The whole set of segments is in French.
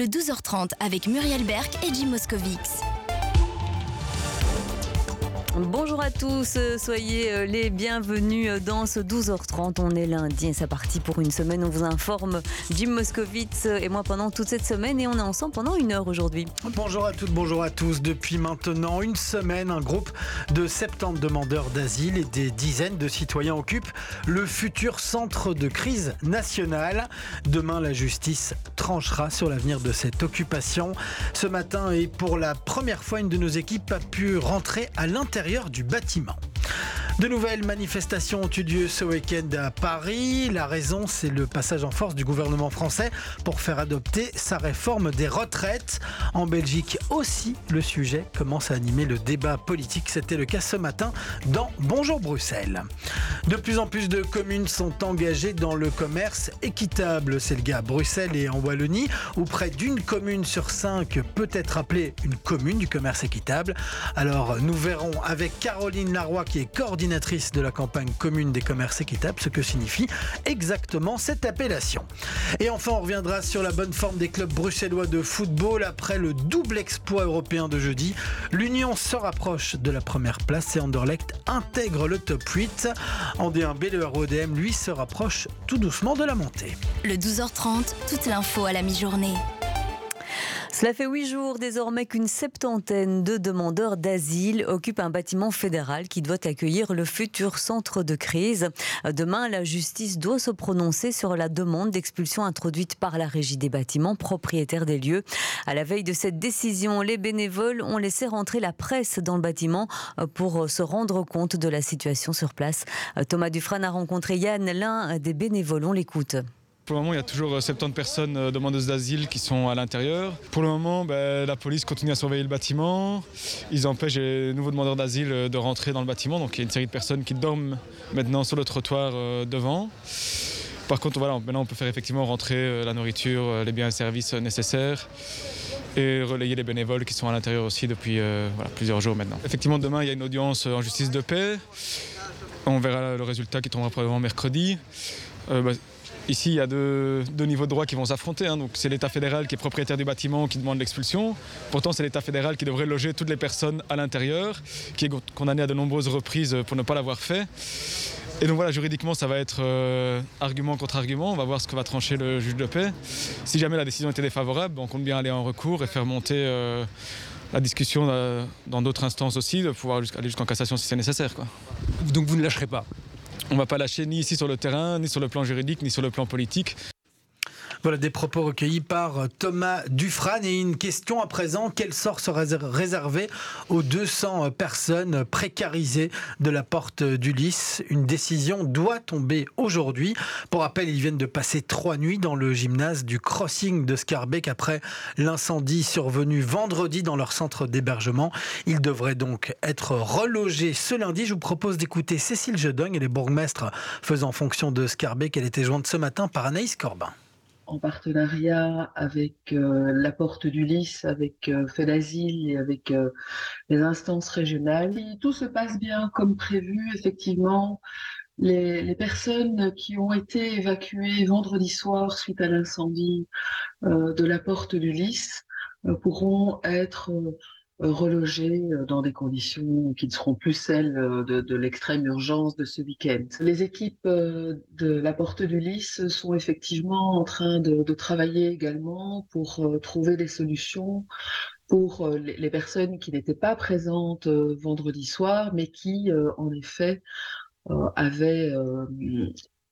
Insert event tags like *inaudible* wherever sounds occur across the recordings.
Le 12h30 avec Muriel Berck et Jim Moscovics. Bonjour à tous, soyez euh, les bienvenus euh, dans ce 12h30. On est lundi et c'est parti pour une semaine. On vous informe Jim Moscovitz et moi pendant toute cette semaine et on est ensemble pendant une heure aujourd'hui. Bonjour à toutes, bonjour à tous. Depuis maintenant une semaine, un groupe de 70 demandeurs d'asile et des dizaines de citoyens occupent le futur centre de crise nationale. Demain, la justice tranchera sur l'avenir de cette occupation. Ce matin, et pour la première fois, une de nos équipes a pu rentrer à l'intérieur du bâtiment. De nouvelles manifestations ont eu lieu ce week-end à Paris. La raison, c'est le passage en force du gouvernement français pour faire adopter sa réforme des retraites. En Belgique aussi, le sujet commence à animer le débat politique. C'était le cas ce matin dans Bonjour Bruxelles. De plus en plus de communes sont engagées dans le commerce équitable. C'est le cas à Bruxelles et en Wallonie, où près d'une commune sur cinq peut être appelée une commune du commerce équitable. Alors, nous verrons avec Caroline Laroy, qui est coordinatrice de la campagne commune des commerces équitables, ce que signifie exactement cette appellation. Et enfin, on reviendra sur la bonne forme des clubs bruxellois de football après le double exploit européen de jeudi. L'Union se rapproche de la première place et Anderlecht intègre le top 8. En D1B, le RODM, lui, se rapproche tout doucement de la montée. Le 12h30, toute l'info à la mi-journée. Cela fait huit jours désormais qu'une septantaine de demandeurs d'asile occupent un bâtiment fédéral qui doit accueillir le futur centre de crise. Demain, la justice doit se prononcer sur la demande d'expulsion introduite par la régie des bâtiments propriétaires des lieux. À la veille de cette décision, les bénévoles ont laissé rentrer la presse dans le bâtiment pour se rendre compte de la situation sur place. Thomas Dufresne a rencontré Yann, l'un des bénévoles. On l'écoute. Pour le moment, il y a toujours 70 euh, personnes euh, demandeuses d'asile qui sont à l'intérieur. Pour le moment, ben, la police continue à surveiller le bâtiment. Ils empêchent les nouveaux demandeurs d'asile euh, de rentrer dans le bâtiment. Donc il y a une série de personnes qui dorment maintenant sur le trottoir devant. Par contre, voilà, maintenant on peut faire effectivement rentrer la nourriture, les biens et services nécessaires et relayer les bénévoles qui sont à l'intérieur aussi depuis plusieurs jours maintenant. Effectivement, demain, il y a une audience en justice de paix. On verra le résultat qui tombera probablement mercredi. Bah, Ici, il y a deux, niveaux de droit qui vont s'affronter. Hein. C'est l'État fédéral qui est propriétaire du bâtiment qui demande l'expulsion. Pourtant, c'est l'État fédéral qui devrait loger toutes les personnes à l'intérieur, qui est condamné à de nombreuses reprises pour ne pas l'avoir fait. Et donc voilà, juridiquement, ça va être euh, argument contre argument. On va voir ce que va trancher le juge de paix. Si jamais la décision était défavorable, on compte bien aller en recours et faire monter euh, la discussion euh, dans d'autres instances aussi, de pouvoir aller jusqu'en cassation si c'est nécessaire. Donc vous ne lâcherez pas? On ne va pas lâcher ni ici sur le terrain, ni sur le plan juridique, ni sur le plan politique. Voilà des propos recueillis par Thomas Dufran. Et une question à présent, quel sort sera réservé aux 200 personnes précarisées de la porte d'Ulysse? Une décision doit tomber aujourd'hui. Pour rappel, ils viennent de passer trois nuits dans le gymnase du crossing de Scarbeck après l'incendie survenu vendredi dans leur centre d'hébergement. Ils devraient donc être relogés ce lundi. Je vous propose d'écouter Cécile Jedogne, elle est bourgmestre faisant fonction de Scarbeck. Elle était jointe ce matin par Anaïs Corbin en partenariat avec euh, la Porte du Lys, avec euh, et avec euh, les instances régionales. tout se passe bien comme prévu, effectivement, les, les, personnes qui ont été évacuées vendredi soir suite à l'incendie euh, de la Porte du Lys pourront être relogés euh, dans des conditions qui ne seront plus celles euh, de, l'extrême urgence de ce week-end. Les équipes euh, de la Porte du Lys sont effectivement en train de, travailler également pour trouver des solutions pour les, personnes qui n'étaient pas présentes vendredi soir, mais qui, en effet, avaient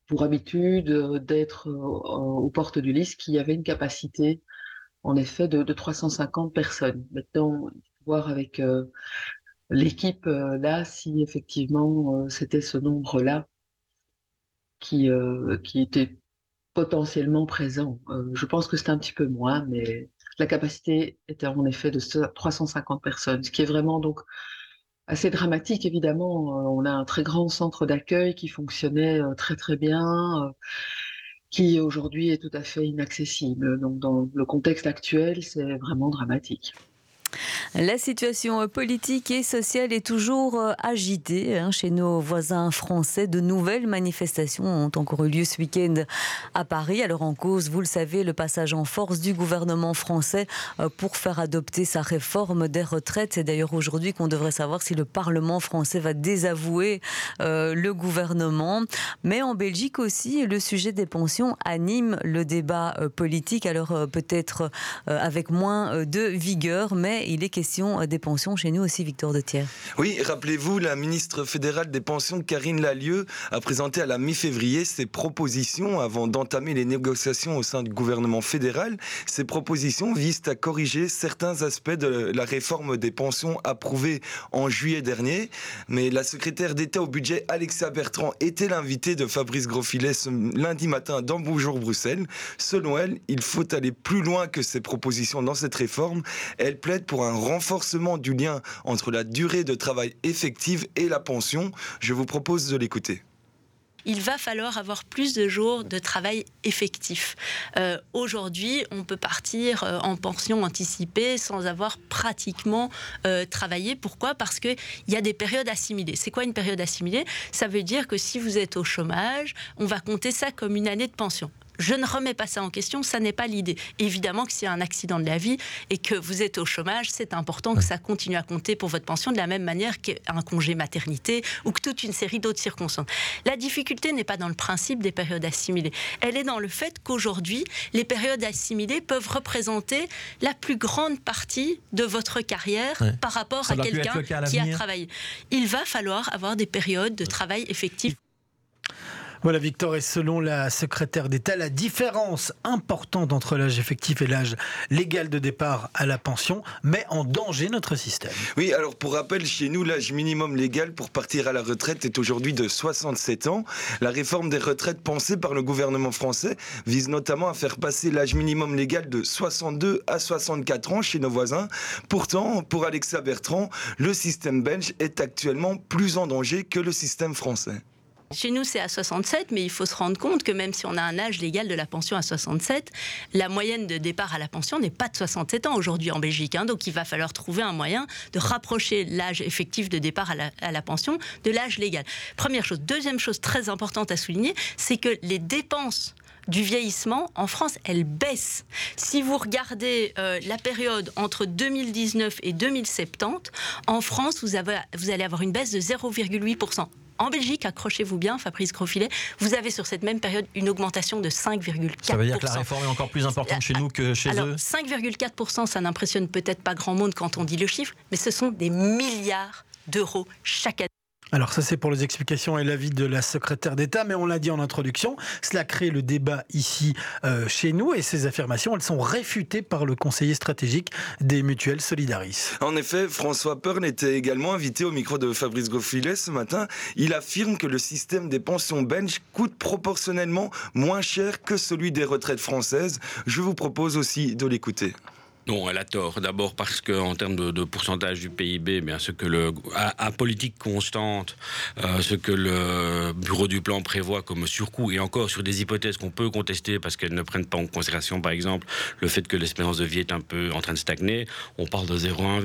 pour habitude d'être aux portes du Lys, qui avait une capacité en effet de, de 350 personnes. Maintenant, voir avec euh, l'équipe euh, là si effectivement euh, c'était ce nombre-là qui, qui était potentiellement présent. je pense que c'est un petit peu moins, mais la capacité était en effet de 350 personnes, ce qui est vraiment donc assez dramatique évidemment. On a un très grand centre d'accueil qui fonctionnait très très bien, qui aujourd'hui est tout à fait inaccessible. Donc dans le contexte actuel, c'est vraiment dramatique. La situation politique et sociale est toujours euh, agitée hein, chez nos voisins français. De nouvelles manifestations ont encore eu lieu ce week-end à Paris. Alors en cause, vous le savez, le passage en force du gouvernement français euh, pour faire adopter sa réforme des retraites. C'est d'ailleurs aujourd'hui qu'on devrait savoir si le Parlement français va désavouer euh, le gouvernement. Mais en Belgique aussi, le sujet des pensions anime le débat politique. Alors peut-être avec moins de vigueur, mais il est question des pensions chez nous aussi, Victor de Thiers. Oui, rappelez-vous, la ministre fédérale des pensions, Karine Lalieu, a présenté à la mi-février ses propositions avant d'entamer les négociations au sein du gouvernement fédéral. Ces propositions visent à corriger certains aspects de la réforme des pensions approuvée en juillet dernier. Mais la secrétaire d'État au budget, Alexia Bertrand, était l'invitée de Fabrice Grosfilet ce lundi matin dans Bonjour Bruxelles. Selon elle, il faut aller plus loin que ces propositions dans cette réforme. Elle plaide pour un renforcement du lien entre la durée de travail effective et la pension. Je vous propose de l'écouter il va falloir avoir plus de jours de travail effectif. Euh, aujourd'hui, on peut partir euh, en pension anticipée sans avoir pratiquement euh, travaillé. Pourquoi? Parce qu'il y a des périodes assimilées. C'est quoi une période assimilée? Ça veut dire que si vous êtes au chômage, on va compter ça comme une année de pension. Je ne remets pas ça en question, ça n'est pas l'idée. Évidemment que s'il y a un accident de la vie et que vous êtes au chômage, c'est important que ça continue à compter pour votre pension de la même manière qu'un congé maternité ou que toute une série d'autres circonstances. La difficulté n'est pas dans le principe des périodes assimilées, elle est dans le fait qu'aujourd'hui, les périodes assimilées peuvent représenter la plus grande partie de votre carrière par rapport à quelqu'un qui a travaillé. Il va falloir avoir des périodes de travail effectif voilà, Victor, et selon la secrétaire d'État, la différence importante entre l'âge effectif et l'âge légal de départ à la pension met en danger notre système. Oui, alors pour rappel, chez nous, l'âge minimum légal pour partir à la retraite est aujourd'hui de 67 ans. La réforme des retraites pensée par le gouvernement français vise notamment à faire passer l'âge minimum légal de 62 à 64 ans chez nos voisins. Pourtant, pour Alexa Bertrand, le système belge est actuellement plus en danger que le système français. Chez nous, c'est à 67, mais il faut se rendre compte que même si on a un âge légal de la pension à 67, la moyenne de départ à la pension n'est pas de 67 ans aujourd'hui en Belgique. Hein. donc il va falloir trouver un moyen de rapprocher l'âge effectif de départ à la, pension de l'âge légal. Première chose. Deuxième chose très importante à souligner, c'est que les dépenses du vieillissement en France, elles baissent. Si vous regardez euh, la période entre 2019 et 2070, en France, vous allez avoir une baisse de 0,8%. En Belgique, accrochez-vous bien, Fabrice Grosfilet, vous avez sur cette même période une augmentation de 5,4%. Ça veut dire que la réforme est encore plus importante chez nous que chez Alors, eux 5,4%, ça n'impressionne peut-être pas grand monde quand on dit le chiffre, mais ce sont des milliards d'euros chaque année. Alors ça c'est pour les explications et l'avis de la secrétaire d'État, mais on l'a dit en introduction, cela crée le débat ici euh, chez nous et ces affirmations elles sont réfutées par le conseiller stratégique des mutuelles Solidaris. En effet, François Pearl était également invité au micro de Fabrice Goffilet ce matin. Il affirme que le système des pensions belges coûte proportionnellement moins cher que celui des retraites françaises. Je vous propose aussi de l'écouter. Non, elle a tort. D'abord parce qu'en termes de, pourcentage du PIB, bien ce que le à, politique constante, euh, ce que le bureau du plan prévoit comme surcoût, et encore sur des hypothèses qu'on peut contester parce qu'elles ne prennent pas en considération, par exemple, le fait que l'espérance de vie est un peu en train de stagner, on parle de 0,1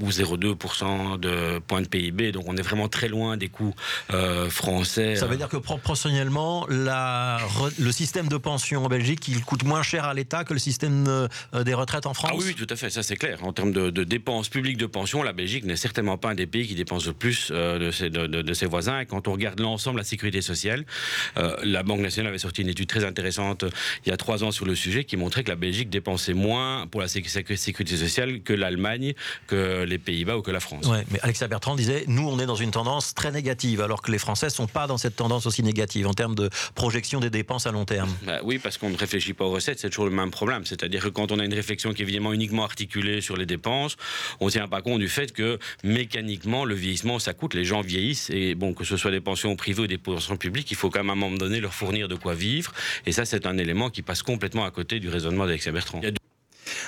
ou 0,2% de points de PIB, donc on est vraiment très loin des coûts euh, français. Ça veut dire que proportionnellement, le système de pension en Belgique, il coûte moins cher à l'État que le système euh, des retraites en France? Ah oui, tout à fait, ça c'est clair. En termes de, dépenses publiques de pension, la Belgique n'est certainement pas un des pays qui dépense le plus euh, de, ses, de, ses, voisins. Et quand on regarde l'ensemble de la sécurité sociale, euh, la Banque nationale avait sorti une étude très intéressante euh, il y a trois ans sur le sujet qui montrait que la Belgique dépensait moins pour la sécurité sociale que l'Allemagne, que les Pays-Bas ou que la France. Ouais, mais Alexia Bertrand disait, nous on est dans une tendance très négative, alors que les Français sont pas dans cette tendance aussi négative en termes de projection des dépenses à long terme. Bah oui, parce qu'on ne réfléchit pas aux recettes, c'est toujours le même problème. C'est-à-dire que quand on a une réflexion qui uniquement articulé sur les dépenses. On ne tient pas compte du fait que mécaniquement, le vieillissement, ça coûte. Les gens vieillissent et bon, que ce soit des pensions privées ou des pensions publiques, il faut quand même à un moment donné leur fournir de quoi vivre. Et ça, c'est un élément qui passe complètement à côté du raisonnement d'Alexia Bertrand.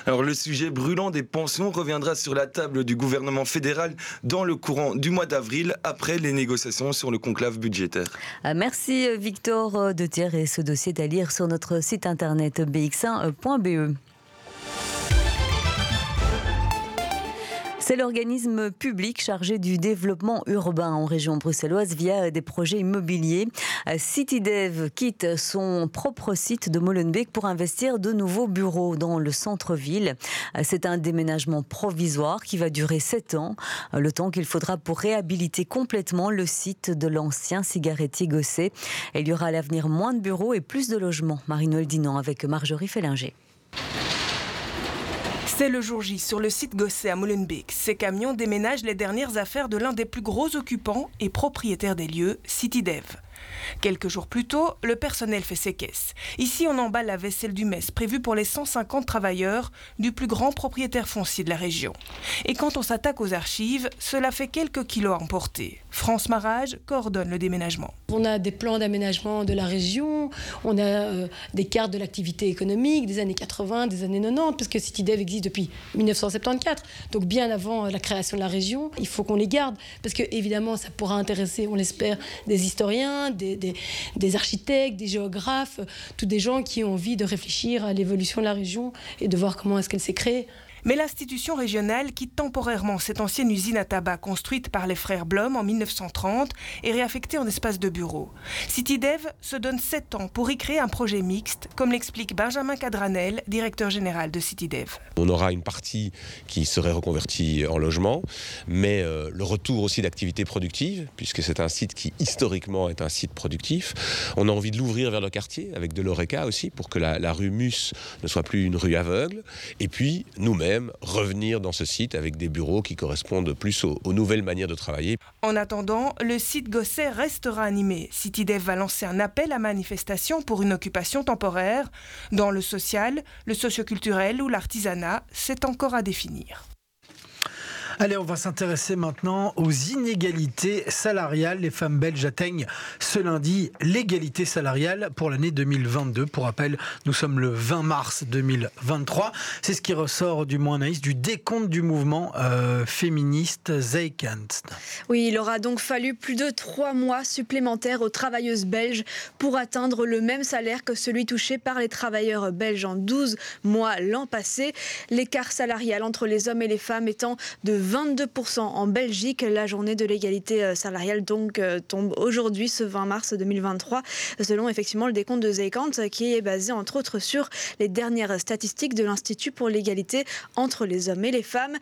Alors le sujet brûlant des pensions reviendra sur la table du gouvernement fédéral dans le courant du mois d'avril, après les négociations sur le conclave budgétaire. Ah, merci Victor de et Ce dossier est à lire sur notre site internet bx1.be. C'est l'organisme public chargé du développement urbain en région bruxelloise via des projets immobiliers. CityDev quitte son propre site de Molenbeek pour investir de nouveaux bureaux dans le centre-ville. C'est un déménagement provisoire qui va durer sept ans, le temps qu'il faudra pour réhabiliter complètement le site de l'ancien cigarettier Gosset. Il y aura à l'avenir moins de bureaux et plus de logements. Marie-Noël Dinan avec Marjorie Fellinger. C'est le jour J sur le site Gosset à Molenbeek. Ces camions déménagent les dernières affaires de l'un des plus gros occupants et propriétaires des lieux, CityDev. Quelques jours plus tôt, le personnel fait ses caisses. Ici, on emballe la vaisselle du mess prévue pour les 150 travailleurs du plus grand propriétaire foncier de la région. Et quand on s'attaque aux archives, cela fait quelques kilos à emporter. France Marage coordonne le déménagement. On a des plans d'aménagement de la région, on a euh, des cartes de l'activité économique des années 80, des années 90, parce que CityDev existe depuis 1974, donc bien avant la création de la région. Il faut qu'on les garde, parce que évidemment, ça pourra intéresser, on l'espère, des historiens, des, des, architectes, des géographes, tous des gens qui ont envie de réfléchir à l'évolution de la région et de voir comment est-ce qu'elle s'est créée. Mais l'institution régionale quitte temporairement cette ancienne usine à tabac construite par les frères Blom en 1930 et réaffectée en espace de bureau. CityDev se donne 7 ans pour y créer un projet mixte, comme l'explique Benjamin Cadranel, directeur général de CityDev. On aura une partie qui serait reconvertie en logement, mais euh, le retour aussi d'activités productives, puisque c'est un site qui historiquement est un site productif. On a envie de l'ouvrir vers le quartier, avec de l'ORECA aussi, pour que la, la rue Mus ne soit plus une rue aveugle. Et puis, nous-mêmes, revenir dans ce site avec des bureaux qui correspondent plus aux, nouvelles manières de travailler. En attendant, le site Gosset restera animé. CityDev va lancer un appel à manifestation pour une occupation temporaire. Dans le social, le socioculturel ou l'artisanat, c'est encore à définir. Allez, on va s'intéresser maintenant aux inégalités salariales. Les femmes belges atteignent ce lundi l'égalité salariale pour l'année 2022. Pour rappel, nous sommes le 20 mars 2023. C'est ce qui ressort du moins naïs du décompte du mouvement euh, féministe Zeikant. Oui, il aura donc fallu plus de trois mois supplémentaires aux travailleuses belges pour atteindre le même salaire que celui touché par les travailleurs belges en 12 mois l'an passé. L'écart salarial entre les hommes et les femmes étant de 22% en Belgique. La journée de l'égalité euh, salariale donc euh, tombe aujourd'hui, ce 20 mars 2023, selon effectivement le décompte de Zeikant, qui est basé entre autres sur les dernières statistiques de l'Institut pour l'égalité entre les hommes et les femmes.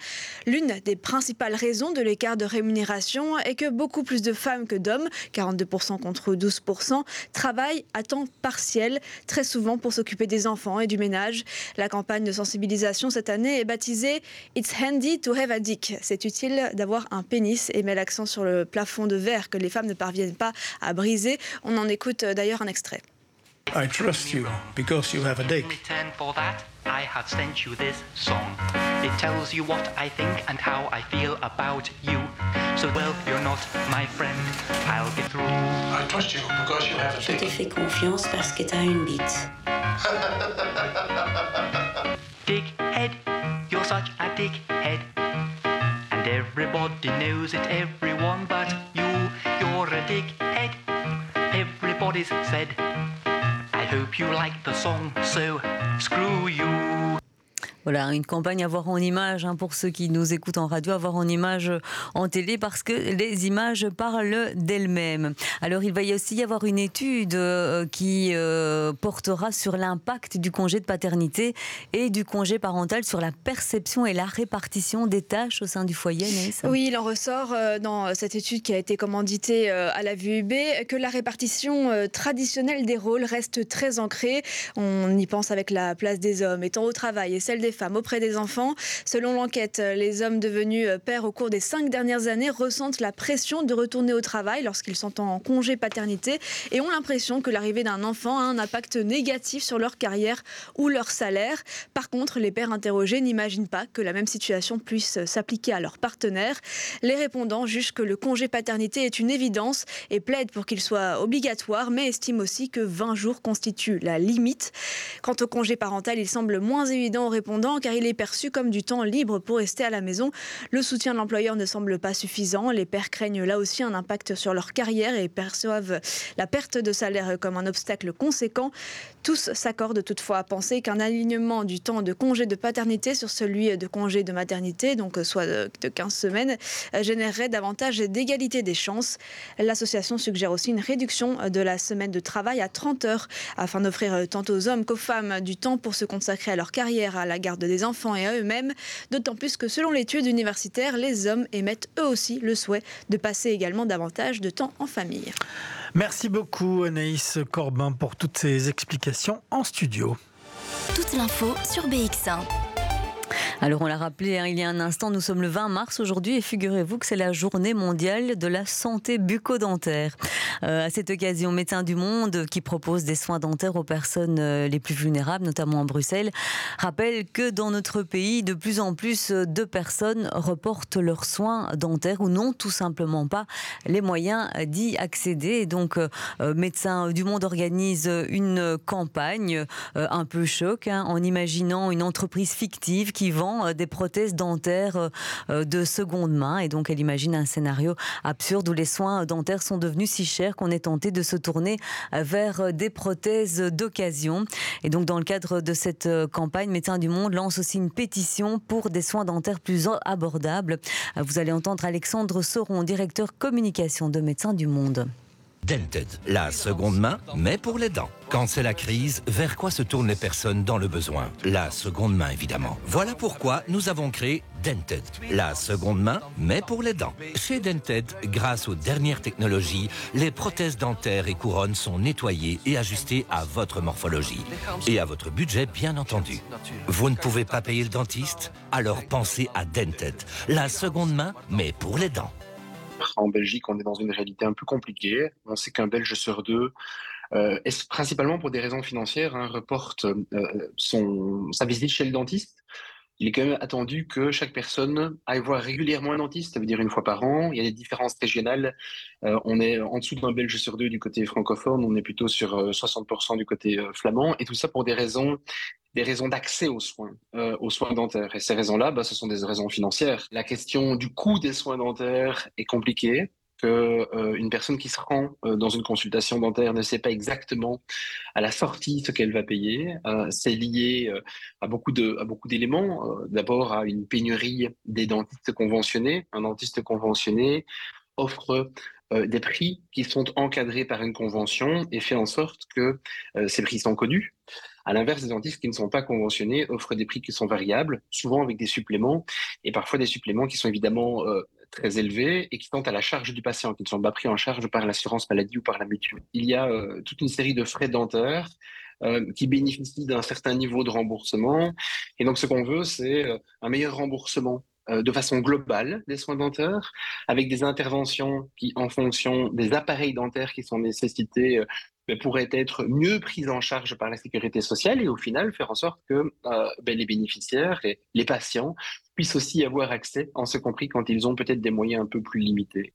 L'une des principales raisons de l'écart de rémunération est que beaucoup plus de femmes que d'hommes, 42% contre 12%, travaillent à temps partiel, très souvent pour s'occuper des enfants et du ménage. La campagne de sensibilisation cette année est baptisée It's handy to have a dick, c'est utile d'avoir un pénis et met l'accent sur le plafond de verre que les femmes ne parviennent pas à briser. On en écoute euh, d'ailleurs un extrait. I trust you because you have a dick. I have sent you this song. It tells you what I think and how I feel about you. So well, you're not my friend. I'll get through. I trust you because you have a dick. Je te fais confiance parce que t'as une bite. *laughs* Everybody knows it, everyone but you. You're a dickhead, everybody's said. I hope you like the song, so screw you. Voilà, une campagne à voir en image hein, pour ceux qui nous écoutent en radio, à voir en image en télé parce que les images parlent d'elles-mêmes. Alors il va y aussi y avoir une étude euh, qui euh, portera sur l'impact du congé de paternité et du congé parental sur la perception et la répartition des tâches au sein du foyer. Oui, il en ressort euh, dans cette étude qui a été commanditée à la VUB que la répartition traditionnelle des rôles reste très ancrée. On y pense avec la place des hommes étant au travail et celle des femmes auprès des enfants. Selon l'enquête, les hommes devenus pères au cours des cinq dernières années ressentent la pression de retourner au travail lorsqu'ils sont en congé paternité et ont l'impression que l'arrivée d'un enfant a un impact négatif sur leur carrière ou leur salaire. Par contre, les pères interrogés n'imaginent pas que la même situation puisse s'appliquer à leur partenaire. Les répondants jugent que le congé paternité est une évidence et plaident pour qu'il soit obligatoire, mais estiment aussi que 20 jours constituent la limite. Quant au congé parental, il semble moins évident aux répondants car il est perçu comme du temps libre pour rester à la maison. Le soutien de l'employeur ne semble pas suffisant. Les pères craignent là aussi un impact sur leur carrière et perçoivent la perte de salaire comme un obstacle conséquent. Tous s'accordent toutefois à penser qu'un alignement du temps de congé de paternité sur celui de congé de maternité, donc soit de 15 semaines, générerait davantage d'égalité des chances. L'association suggère aussi une réduction de la semaine de travail à 30 heures afin d'offrir tant aux hommes qu'aux femmes du temps pour se consacrer à leur carrière, à la garde des enfants et à eux-mêmes. D'autant plus que selon l'étude universitaire, les hommes émettent eux aussi le souhait de passer également davantage de temps en famille. Merci beaucoup Anaïs Corbin pour toutes ces explications en studio. Toute l'info sur BX1. Alors on l'a rappelé hein, il y a un instant, nous sommes le 20 mars aujourd'hui et figurez-vous que c'est la journée mondiale de la santé bucco-dentaire. Euh, à cette occasion, Médecins du Monde, qui propose des soins dentaires aux personnes euh, les plus vulnérables, notamment en Bruxelles, rappelle que dans notre pays, de plus en plus de personnes reportent leurs soins dentaires ou n'ont tout simplement pas les moyens d'y accéder. Donc, euh, Médecins du Monde organise une campagne un peu choc hein, en imaginant une entreprise fictive qui vend euh, des prothèses dentaires euh, euh, de seconde main. Et donc, elle imagine un scénario absurde où les soins dentaires sont devenus si chers qu'on est tenté de se tourner vers des prothèses d'occasion. Et donc, dans le cadre de cette campagne, Médecins du Monde lance aussi une pétition pour des soins dentaires plus abordables. Vous allez entendre Alexandre Sauron, directeur communication de Médecins du Monde. Dented, la seconde main, mais pour les dents. Quand c'est la crise, vers quoi se tournent les personnes dans le besoin? La seconde main, évidemment. Voilà pourquoi nous avons créé Dented, la seconde main, mais pour les dents. Chez Dented, grâce aux dernières technologies, les prothèses dentaires et couronnes sont nettoyées et ajustées à votre morphologie. Et à votre budget, bien entendu. Vous ne pouvez pas payer le dentiste? Alors pensez à Dented, la seconde main, mais pour les dents. En Belgique, on est dans une réalité un peu compliquée. On sait qu'un Belge sur deux, euh, principalement pour des raisons financières, hein, reporte euh, son, sa visite chez le dentiste. Il est quand même attendu que chaque personne aille voir régulièrement un dentiste, ça veut dire une fois par an. Il y a des différences régionales. Euh, on est en dessous d'un Belge sur deux du côté francophone, on est plutôt sur 60% euh, du côté flamand, et tout ça pour des raisons des raisons d'accès aux soins, euh, aux soins dentaires. Et ces raisons-là, bah, ce sont des raisons financières. La question du coût des soins dentaires est compliquée que euh, une personne qui se rend euh, dans une consultation dentaire ne sait pas exactement à la sortie ce qu'elle va payer. c'est lié à beaucoup de à beaucoup d'éléments. D'abord à une pénurie des dentistes conventionnés. Un dentiste conventionné offre des prix qui sont encadrés par une convention et fait en sorte que ces prix sont connus. À l'inverse, des dentistes qui ne sont pas conventionnés offrent des prix qui sont variables, souvent avec des suppléments, et parfois des suppléments qui sont évidemment euh, très élevés et qui sont à la charge du patient, qui ne sont pas pris en charge par l'assurance maladie ou par la mutuelle. Il y a euh, toute une série de frais dentaires euh, qui bénéficient d'un certain niveau de remboursement. Et donc, ce qu'on veut, c'est un meilleur remboursement de façon globale des soins dentaires, avec des interventions qui, en fonction des appareils dentaires qui sont nécessités, pourrait être mieux prise en charge par la sécurité sociale et au final faire en sorte que euh, ben, les bénéficiaires et les patients puissent aussi avoir accès, en ce compris quand ils ont peut-être des moyens un peu plus limités.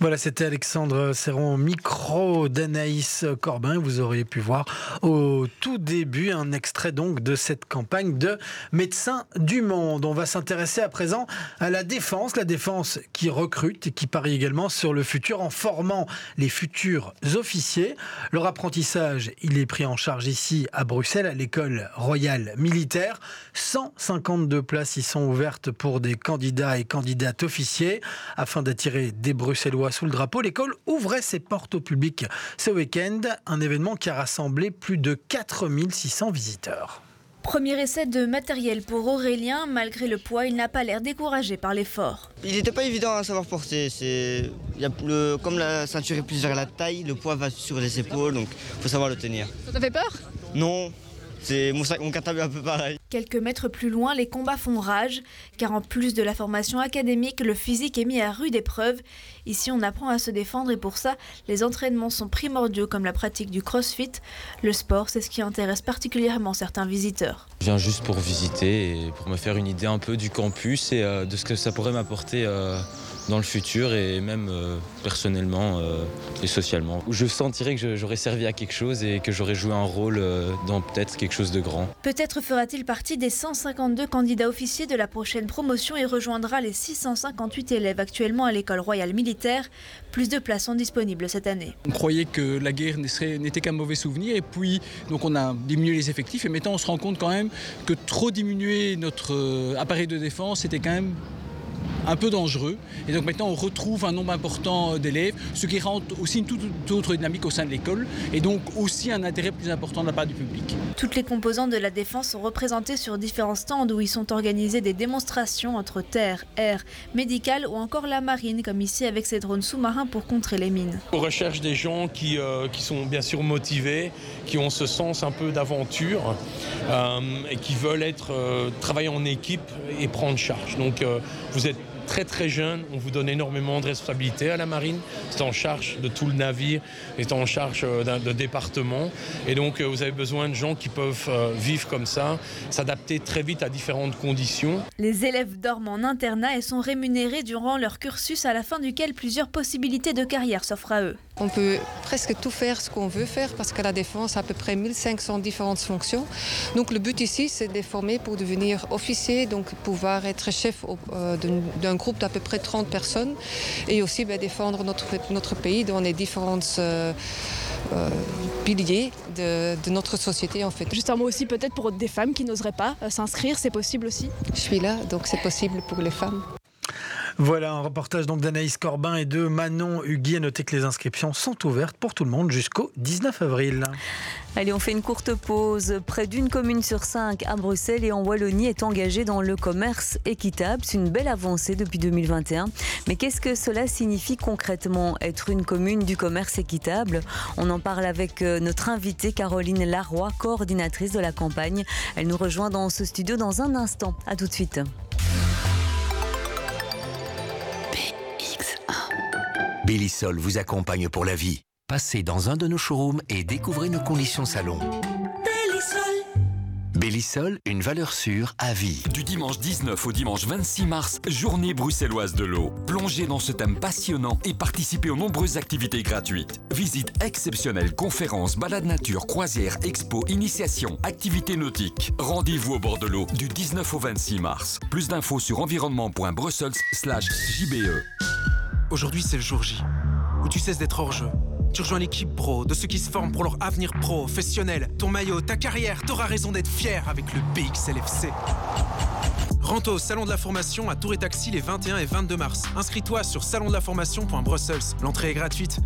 Voilà, c'était Alexandre Serron, micro d'Anaïs Corbin. Vous auriez pu voir au tout début un extrait donc de cette campagne de Médecins du Monde. On va s'intéresser à présent à la défense, la défense qui recrute et qui parie également sur le futur en formant les futurs officiers. Leur apprentissage, il est pris en charge ici à Bruxelles, à l'école royale militaire. 152 places y sont ouvertes pour des candidats et candidates officiers afin d'attirer des Bruxellois sous le drapeau, l'école ouvrait ses portes au public ce week-end, un événement qui a rassemblé plus de 4600 visiteurs. Premier essai de matériel pour Aurélien, malgré le poids, il n'a pas l'air découragé par l'effort. Il n'était pas évident à savoir porter. C'est... Comme la ceinture est plus vers la taille, le poids va sur les épaules, donc il faut savoir le tenir. Ça t'a fait peur? Non, c'est mon, sac, mon cartable est un peu pareil. Quelques mètres plus loin, les combats font rage, car en plus de la formation académique, le physique est mis à rude épreuve. Ici, on apprend à se défendre et pour ça, les entraînements sont primordiaux comme la pratique du crossfit. Le sport, c'est ce qui intéresse particulièrement certains visiteurs. Je viens juste pour visiter et pour me faire une idée un peu du campus et euh, de ce que ça pourrait m'apporter euh, dans le futur et même euh, personnellement et socialement. Je sentirais que j'aurais servi à quelque chose et que j'aurais joué un rôle dans peut-être quelque chose de grand. Peut-être fera-t-il partie des 152 candidats officiers de la prochaine promotion et rejoindra les 658 élèves actuellement à l'école royale militaire. Plus de places sont disponibles cette année. On croyait que la guerre n'était qu'un mauvais souvenir et puis donc on a diminué les effectifs et maintenant on se rend compte quand même que trop diminuer notre appareil de défense était quand même un peu dangereux. Et donc maintenant, on retrouve un nombre important d'élèves, ce qui rend aussi une toute autre dynamique au sein de l'école et donc aussi un intérêt plus important de la part du public. Toutes les composantes de la défense sont représentées sur différents stands où ils sont organisés des démonstrations entre terre, air, médical ou encore la marine, comme ici avec ces drones sous-marins pour contrer les mines. On recherche des gens qui, euh, qui sont bien sûr motivés, qui ont ce sens un peu d'aventure euh, et qui veulent être, euh, travailler en équipe et prendre charge. Donc euh, vous êtes très très jeune, on vous donne énormément de responsabilités à la marine. C'est en charge de tout le navire, est en charge euh, de département. Et donc euh, vous avez besoin de gens qui peuvent euh, vivre comme ça, s'adapter très vite à différentes conditions. Les élèves dorment en internat et sont rémunérés durant leur cursus à la fin duquel plusieurs possibilités de carrière s'offrent à eux. On peut presque tout faire ce qu'on veut faire parce qu'à la défense, à peu près 1500 différentes fonctions. Donc le but ici, c'est de les former pour devenir officier, donc pouvoir être chef euh, d'un groupe d'à peu près 30 personnes et aussi ben, défendre notre, notre pays dans les différents euh, euh, piliers de, de, notre société en fait. Juste un mot aussi peut-être pour des femmes qui n'oseraient pas s'inscrire, c'est possible aussi? Je suis là, donc c'est possible pour les femmes. Voilà un reportage donc d'Anaïs Corbin et de Manon Hugui. À noter que les inscriptions sont ouvertes pour tout le monde jusqu'au 19 avril. Allez, on fait une courte pause. Près d'une commune sur cinq à Bruxelles et en Wallonie est engagée dans le commerce équitable. C'est une belle avancée depuis 2021. Mais qu'est-ce que cela signifie concrètement être une commune du commerce équitable? On en parle avec euh, notre invitée Caroline Laroy, coordinatrice de la campagne. Elle nous rejoint dans ce studio dans un instant. À tout de suite. Bellisol vous accompagne pour la vie. Passez dans un de nos showrooms et découvrez nos conditions salon. Bellisol, une valeur sûre à vie. Du dimanche 19 au dimanche 26 mars, journée bruxelloise de l'eau. Plongez dans ce thème passionnant et participez aux nombreuses activités gratuites. Visites exceptionnelles, conférences, balades nature, croisières, expos, initiations, activités nautiques. Rendez-vous au bord de l'eau du 19 au 26 mars. Plus d'infos sur environnement.brussels/jbe. Aujourd'hui, c'est le jour J, où tu cesses d'être hors jeu. Tu rejoins l'équipe pro, de ceux qui se forment pour leur avenir professionnel. Ton maillot, ta carrière, t'auras raison d'être fier avec le BXLFC. Rentre au Salon de la Formation à Tour et Taxi les 21 et 22 mars. Inscris-toi sur salondelaformation.brussels. L'entrée est gratuite.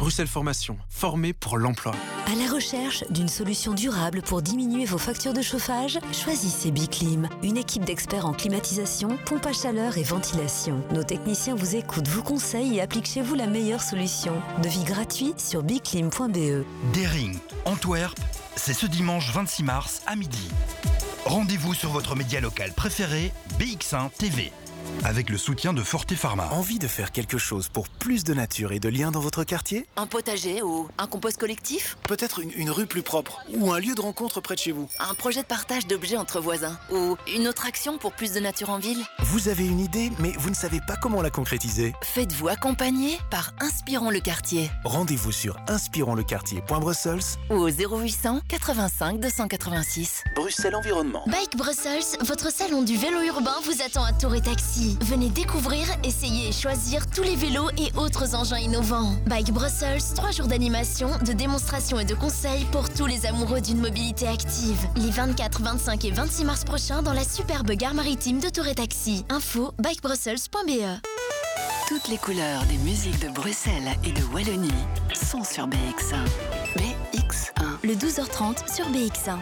Bruxelles Formation, formé pour l'emploi. À la recherche d'une solution durable pour diminuer vos factures de chauffage, choisissez Biclim, une équipe d'experts en climatisation, pompe à chaleur et ventilation. Nos techniciens vous écoutent, vous conseillent et appliquent chez vous la meilleure solution. Devis gratuit sur biclim.be. Daring, Antwerp, c'est ce dimanche 26 mars à midi. Rendez-vous sur votre média local préféré, BX1 TV avec le soutien de Forte Pharma. Envie de faire quelque chose pour plus de nature et de liens dans votre quartier? Un potager ou un compost collectif? Peut-être une, une, rue plus propre ou un lieu de rencontre près de chez vous Un projet de partage d'objets entre voisins ou une autre action pour plus de nature en ville? Vous avez une idée, mais vous ne savez pas comment la concrétiser Faites-vous accompagner par Inspirons le quartier. Rendez-vous sur inspironlequartier.brussels ou au 0800 85 286. Bruxelles Environnement. Bike Brussels, votre salon du vélo urbain vous attend à Tour et Taxi. Venez découvrir, essayer et choisir tous les vélos et autres engins innovants. Bike Brussels, 3 jours d'animation, de démonstration et de conseils pour tous les amoureux d'une mobilité active. Les 24, 25 et 26 mars prochains dans la superbe gare maritime de Tour et Taxi. Info bikebrussels.be. Toutes les couleurs des musiques de Bruxelles et de Wallonie sont sur BX1. BX1. Le 12h30 sur BX1.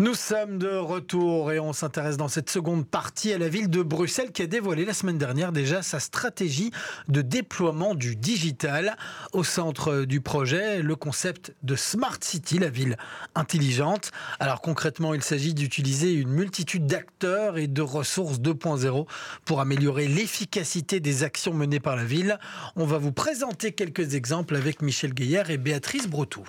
Nous sommes de retour et on s'intéresse dans cette seconde partie à la ville de Bruxelles qui a dévoilé la semaine dernière déjà sa stratégie de déploiement du digital. Au centre du projet, le concept de Smart City, la ville intelligente. Alors concrètement, il s'agit d'utiliser une multitude d'acteurs et de ressources 2.0 pour améliorer l'efficacité des actions menées par la ville. On va vous présenter quelques exemples avec Michel Gaillard et Béatrice Bretou.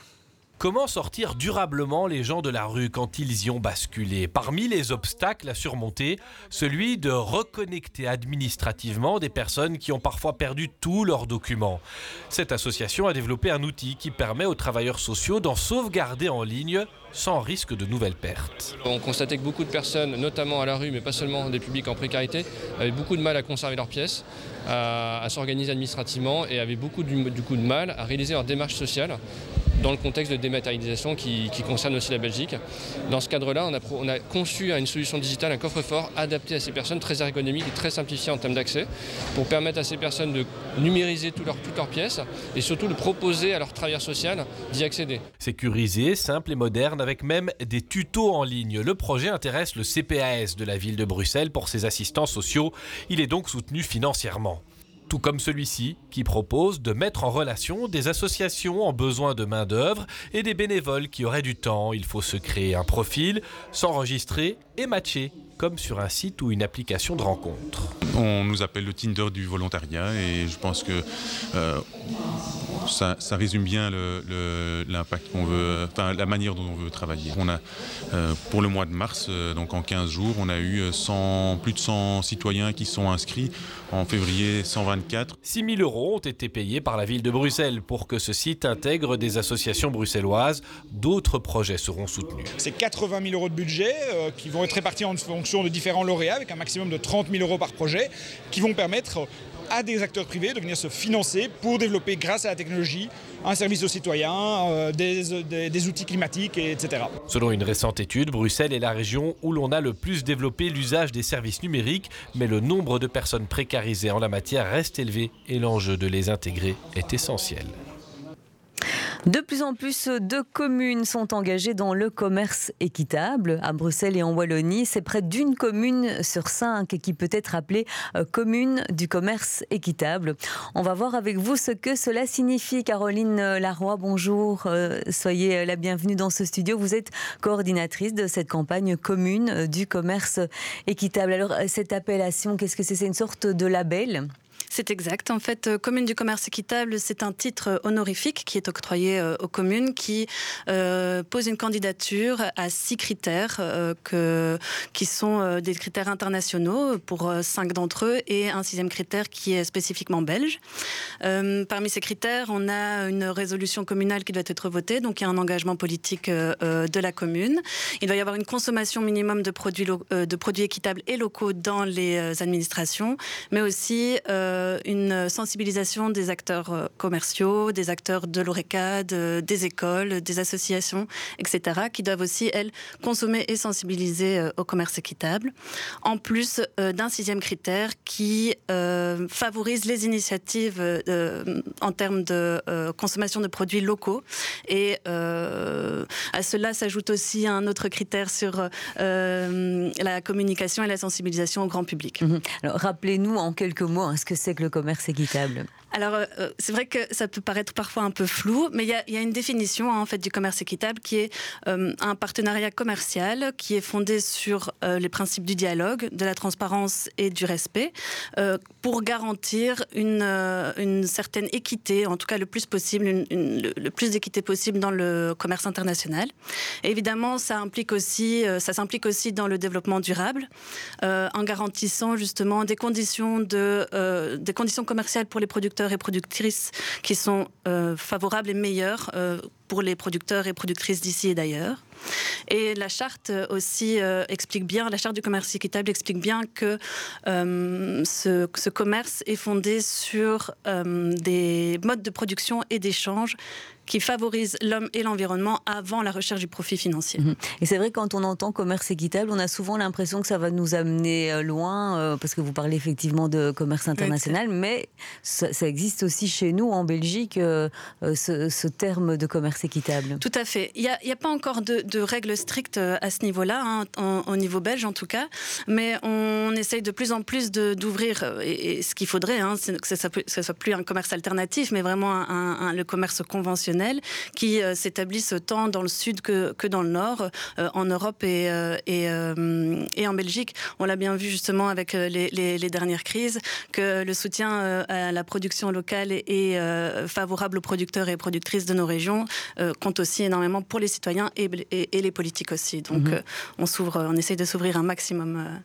Comment sortir durablement les gens de la rue quand ils y ont basculé? Parmi les obstacles à surmonter, celui de reconnecter administrativement des personnes qui ont parfois perdu tous leurs documents. Cette association a développé un outil qui permet aux travailleurs sociaux d'en sauvegarder en ligne sans risque de nouvelles pertes. On constatait que beaucoup de personnes, notamment à la rue, mais pas seulement des publics en précarité, avaient beaucoup de mal à conserver leurs pièces, à, s'organiser administrativement et avaient beaucoup de mal à réaliser leur démarche sociale dans le contexte de dématérialisation qui, concerne aussi la Belgique. Dans ce cadre-là, on a, on a, conçu une solution digitale, un coffre-fort adapté à ces personnes, très ergonomique et très simplifié en termes d'accès, pour permettre à ces personnes de numériser toutes leurs pièces et surtout de proposer à leur travailleur social d'y accéder. Sécurisé, simple et moderne, avec même des tutos en ligne. Le projet intéresse le CPAS de la ville de Bruxelles pour ses assistants sociaux. Il est donc soutenu financièrement tout comme celui-ci, qui propose de mettre en relation des associations en besoin de main-d'œuvre et des bénévoles qui auraient du temps. Il faut se créer un profil, s'enregistrer et matcher, comme sur un site ou une application de rencontre. On nous appelle le Tinder du volontariat et je pense que euh, ça, résume bien l'impact qu'on veut, enfin, la manière dont on veut travailler. On a, euh, pour le mois de mars, euh, donc en 15 jours, on a eu 100, plus de 100 citoyens qui sont inscrits. En février, 124. 6 000 euros ont été payés par la ville de Bruxelles pour que ce site intègre des associations bruxelloises. D'autres projets seront soutenus. C'est 80 000 euros de budget euh, qui vont être répartis en fonction de différents lauréats avec un maximum de 30 000 euros par projet qui vont permettre à des acteurs privés de venir se financer pour développer, grâce à la technologie, un service aux citoyens, euh, des, outils climatiques, etc. Selon une récente étude, Bruxelles est la région où l'on a le plus développé l'usage des services numériques, mais le nombre de personnes précarisées en la matière reste élevé et l'enjeu de les intégrer est essentiel. De plus en plus de communes sont engagées dans le commerce équitable. À Bruxelles et en Wallonie, c'est près d'une commune sur cinq qui peut être appelée euh, commune du commerce équitable. On va voir avec vous ce que cela signifie. Caroline Laroy, bonjour. Euh, soyez la bienvenue dans ce studio. Vous êtes coordinatrice de cette campagne commune du commerce équitable. Alors, cette appellation, qu'est-ce que c'est? C'est une sorte de label? C'est exact. En fait, euh, Commune du commerce équitable, c'est un titre honorifique qui est octroyé euh, aux communes qui euh, pose une candidature à six critères qui sont des critères internationaux pour cinq d'entre eux et un sixième critère qui est spécifiquement belge. parmi ces critères, on a une résolution communale qui doit être votée, donc il y a un engagement politique de la commune. Il doit y avoir une consommation minimum de produits, équitables et locaux dans les administrations, mais aussi euh, une sensibilisation des acteurs euh, commerciaux, des acteurs de l'ORECA, des écoles, des associations, etc., qui doivent aussi, elles, consommer et sensibiliser euh, au commerce équitable. En plus d'un sixième critère qui favorise les initiatives en termes de consommation de produits locaux. Et à cela s'ajoute aussi un autre critère sur la communication et la sensibilisation au grand public. Mhm. Alors, rappelez-nous en quelques mots hein, ce que c'est que le commerce équitable alors, euh, euh, c'est vrai que ça peut paraître parfois un peu flou, mais il y, a, une définition hein, en fait du commerce équitable qui est euh, un partenariat commercial qui est fondé sur les principes du dialogue, de la transparence et du respect, pour garantir une, certaine équité, en tout cas le plus possible, le, plus d'équité possible dans le commerce international. Évidemment, ça s'implique aussi dans le développement durable, en garantissant justement des conditions commerciales pour les producteurs et productrices qui sont euh, favorables et meilleurs euh, pour les producteurs et productrices d'ici et d'ailleurs. Et la charte aussi euh, explique bien, la charte du commerce équitable explique bien que ce, ce, commerce est fondé sur des modes de production et d'échange qui favorise l'homme et l'environnement avant la recherche du profit financier. Mhm. Et c'est vrai, quand on entend commerce équitable, on a souvent l'impression que ça va nous amener euh, loin, euh, parce que vous parlez effectivement de commerce international, mais ça, existe aussi chez nous, en Belgique, euh, ce, terme de commerce équitable. Tout à fait. Il n'y a, pas encore de, règles strictes à ce niveau-là, hein, au niveau belge en tout cas, mais on essaye de plus en plus d'ouvrir, et, ce qu'il faudrait, hein, que ça ne soit plus un commerce alternatif, mais vraiment le commerce conventionnel qui s'établisse tant dans le sud que, dans le nord, en Europe et, en Belgique. On l'a bien vu justement avec les, dernières crises, que le soutien à la production locale est, favorable aux producteurs et productrices de nos régions euh, compte aussi énormément pour les citoyens et, les politiques aussi. Donc mhm. euh, on s'ouvre, on essaye de s'ouvrir un maximum euh,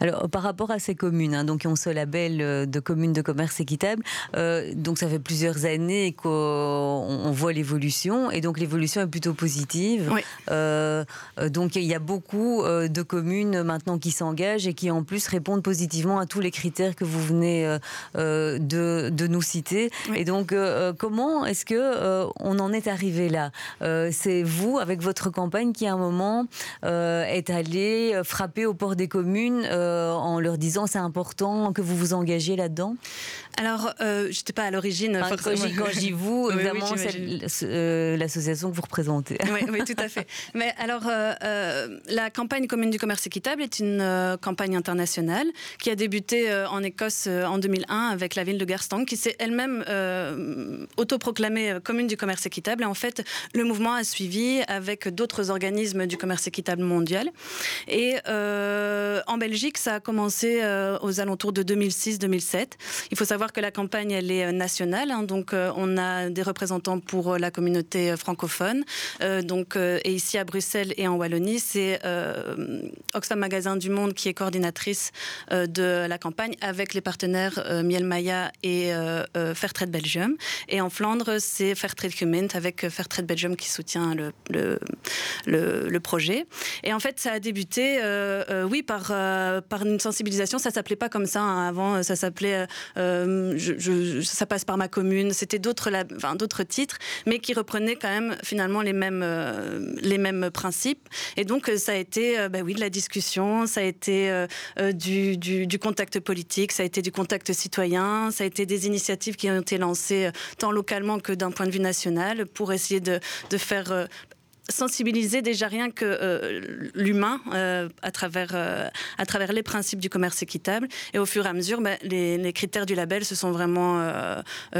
alors, par rapport à ces communes, hein, donc qui ont ce label euh, de communes de commerce équitable, euh, donc ça fait plusieurs années qu'on voit l'évolution, et donc l'évolution est plutôt positive. Euh, donc il y a beaucoup de communes maintenant qui s'engagent et qui en plus répondent positivement à tous les critères que vous venez de, nous citer. Et donc, comment est-ce que on en est arrivé là? C'est vous, avec votre campagne, qui à un moment est allé frapper aux portes des communes euh, en leur disant c'est important que vous vous engagiez là-dedans? Alors, euh, je n'étais pas à l'origine. Enfin, quand je dis vous, *laughs* évidemment, c'est euh, l'association que vous représentez. Oui, tout à fait. *laughs* Mais alors, la campagne commune du commerce équitable est une campagne internationale qui a débuté en Écosse en 2001 avec la ville de Garstang, qui s'est elle-même autoproclamée commune du commerce équitable. Et en fait, le mouvement a suivi avec d'autres organismes du commerce équitable mondial. Et en Belgique, ça a commencé euh, aux alentours de 2006-2007. Il faut savoir que la campagne, elle est euh, nationale. Hein, donc, euh, on a des représentants pour la communauté francophone. donc, et ici à Bruxelles et en Wallonie, c'est Oxfam Magasin du Monde qui est coordinatrice de la campagne avec les partenaires Miel Maya et Fairtrade Belgium. Et en Flandre, c'est Fairtrade Human avec Fairtrade Belgium qui soutient le, le, projet. Et en fait, ça a débuté, oui, par euh, par une sensibilisation. Ça s'appelait pas comme ça hein. avant. Ça s'appelait, euh, je, ça passe par ma commune. C'était d'autres, enfin, d'autres titres, mais qui reprenaient quand même finalement les mêmes, euh, les mêmes principes. Et donc ça a été, bah oui, de la discussion. Ça a été du, du, contact politique. Ça a été du contact citoyen. Ça a été des initiatives qui ont été lancées tant localement que d'un point de vue national pour essayer de, de faire sensibiliser déjà rien que euh, l'humain euh, à, travers, euh, à travers les principes du commerce équitable. Et au fur et à mesure, ben, les, critères du label se sont vraiment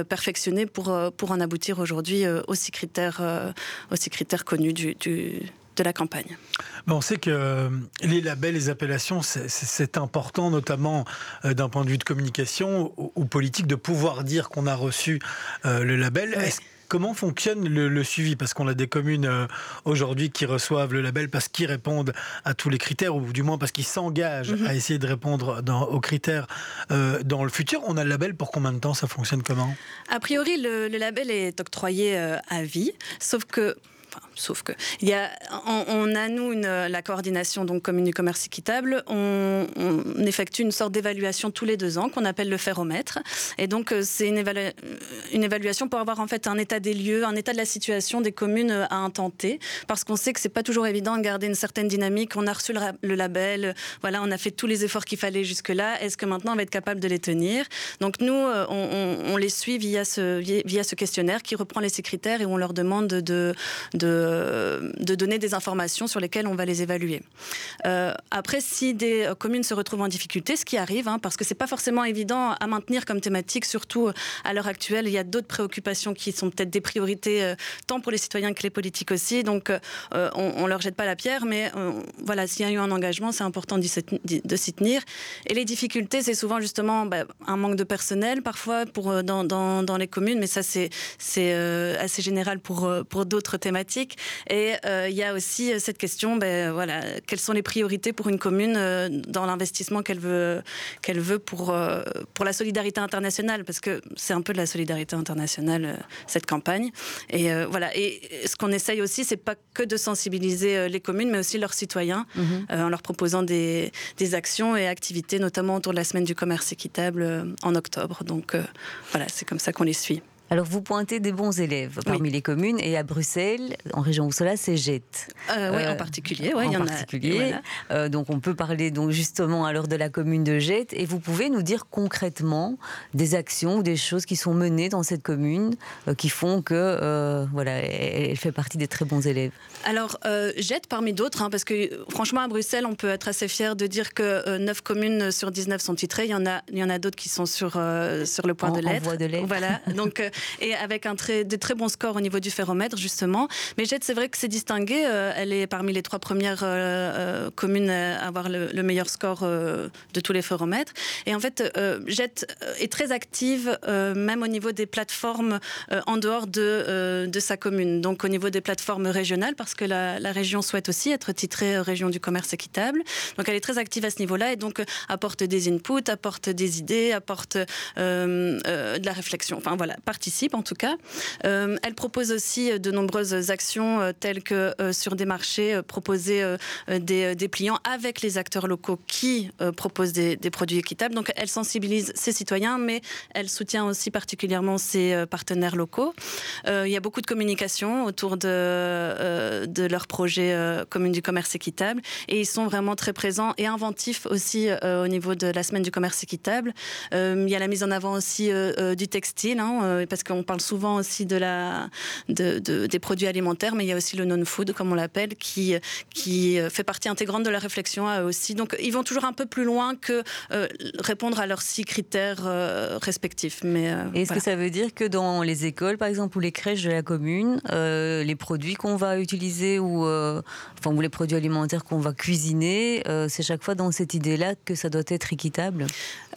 perfectionnés pour, pour en aboutir aujourd'hui aux, six critères, aux critères connus du, de la campagne. on sait que les labels, les appellations, c'est important, notamment d'un point de vue de communication ou, politique, de pouvoir dire qu'on a reçu le label. Comment fonctionne le, suivi? Parce qu'on a des communes euh, aujourd'hui qui reçoivent le label parce qu'ils répondent à tous les critères, ou du moins parce qu'ils s'engagent mhm. à essayer de répondre aux critères euh, dans le futur. On a le label pour combien de temps? Ça fonctionne comment? A priori, le, label est octroyé euh, à vie, sauf que sauf que a, on, a nous la coordination donc commune du commerce équitable. On, effectue une sorte d'évaluation tous les deux ans qu'on appelle le ferromètre. Et donc euh, c'est une, une, évaluation pour avoir en fait un état des lieux, un état de la situation des communes euh, à intenter, parce qu'on sait que c'est pas toujours évident de garder une certaine dynamique. On a reçu le, label, voilà, on a fait tous les efforts qu'il fallait jusque là. Est-ce que maintenant on va être capable de les tenir? Donc nous, euh, on, les suit via ce questionnaire qui reprend les ces critères et on leur demande de, de de, donner des informations sur lesquelles on va les évaluer. Euh, après, si des communes se retrouvent en difficulté, ce qui arrive, hein, parce que c'est pas forcément évident à maintenir comme thématique, surtout à l'heure actuelle, il y a d'autres préoccupations qui sont peut-être des priorités euh, tant pour les citoyens que les politiques aussi. Donc, euh, on, ne leur jette pas la pierre, mais voilà, s'il y a eu un engagement, c'est important de s'y tenir. Et les difficultés, c'est souvent justement bah, un manque de personnel parfois pour dans, dans, les communes, mais ça c'est assez général pour pour d'autres thématiques. Et euh, il y a aussi euh, cette question, ben, voilà, quelles sont les priorités pour une commune euh, dans l'investissement qu'elle veut, qu'elle veut pour, pour la solidarité internationale, parce que c'est un peu de la solidarité internationale, cette campagne. Et voilà. Et ce qu'on essaye aussi, c'est pas que de sensibiliser les communes, mais aussi leurs citoyens, mhm. en leur proposant des, des, actions et activités, notamment autour de la semaine du commerce équitable en octobre. Donc voilà, c'est comme ça qu'on les suit. Alors vous pointez des bons élèves parmi les communes et à Bruxelles, en région Oussola, c'est JET. Euh, oui, en particulier, ouais, en y en particulier. a. Euh, donc on peut parler donc justement alors de la commune de JET et vous pouvez nous dire concrètement des actions ou des choses qui sont menées dans cette commune euh, qui font que voilà, elle, fait partie des très bons élèves. Alors JET parmi d'autres, hein, parce que franchement à Bruxelles, on peut être assez fier de dire que 9 communes sur 19 sont titrées. Il y en a, il y en a d'autres qui sont sur sur le point en, de l'être. Voilà. Donc et avec un très, de très bons scores au niveau du ferromètre, justement. Mais Jette, c'est vrai que c'est distingué. Euh, elle est parmi les trois premières euh, euh, communes à avoir le, meilleur score de tous les ferromètres. Et en fait, Jette est très active, même au niveau des plateformes en dehors de, sa commune. Donc au niveau des plateformes régionales, parce que la, région souhaite aussi être titrée région du commerce équitable. Donc elle est très active à ce niveau-là et donc apporte des inputs, apporte des idées, apporte de la réflexion. Enfin voilà, en tout cas. Euh, elle propose aussi de nombreuses actions euh, telles que euh, sur des marchés proposer des dépliants avec les acteurs locaux qui proposent des, produits équitables. Donc elle sensibilise ses citoyens, mais elle soutient aussi particulièrement ses partenaires locaux. il y a beaucoup de communication autour de, de leur projet commune du commerce équitable et ils sont vraiment très présents et inventifs aussi au niveau de la semaine du commerce équitable. il y a la mise en avant aussi du textile, hein, parce qu'on parle souvent aussi de la, de, des produits alimentaires, mais il y a aussi le non-food, comme on l'appelle, qui, qui fait partie intégrante de la réflexion aussi. Donc ils vont toujours un peu plus loin que euh, répondre à leurs six critères euh, respectifs. Mais euh, est-ce que ça veut dire que dans les écoles, par exemple, ou les crèches de la commune, les produits qu'on va utiliser ou, enfin, ou les produits alimentaires qu'on va cuisiner, c'est chaque fois dans cette idée-là que ça doit être équitable?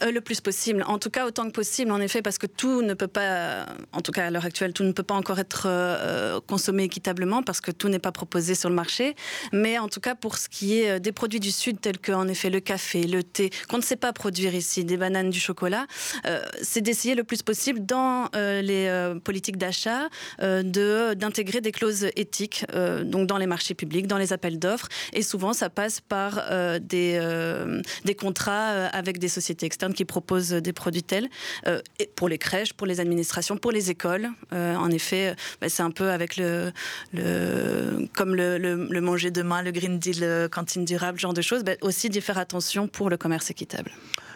Le plus possible. En tout cas, autant que possible, en effet, parce que tout ne peut pas, en tout cas à l'heure actuelle, tout ne peut pas encore être euh, consommé équitablement parce que tout n'est pas proposé sur le marché. Mais en tout cas, pour ce qui est euh, des produits du Sud, tels que en effet le café, le thé, qu'on ne sait pas produire ici, des bananes, du chocolat, euh, c'est d'essayer le plus possible dans les politiques d'achat d'intégrer des clauses éthiques, donc dans les marchés publics, dans les appels d'offres. Et souvent, ça passe par des contrats avec des sociétés externes qui proposent des produits tels pour les crèches, pour les administrations, pour les écoles. en effet, bah, c'est un peu avec le, le comme le, le, manger demain, le Green Deal, le cantine durable, genre de choses, bah, aussi d'y faire attention pour le commerce équitable.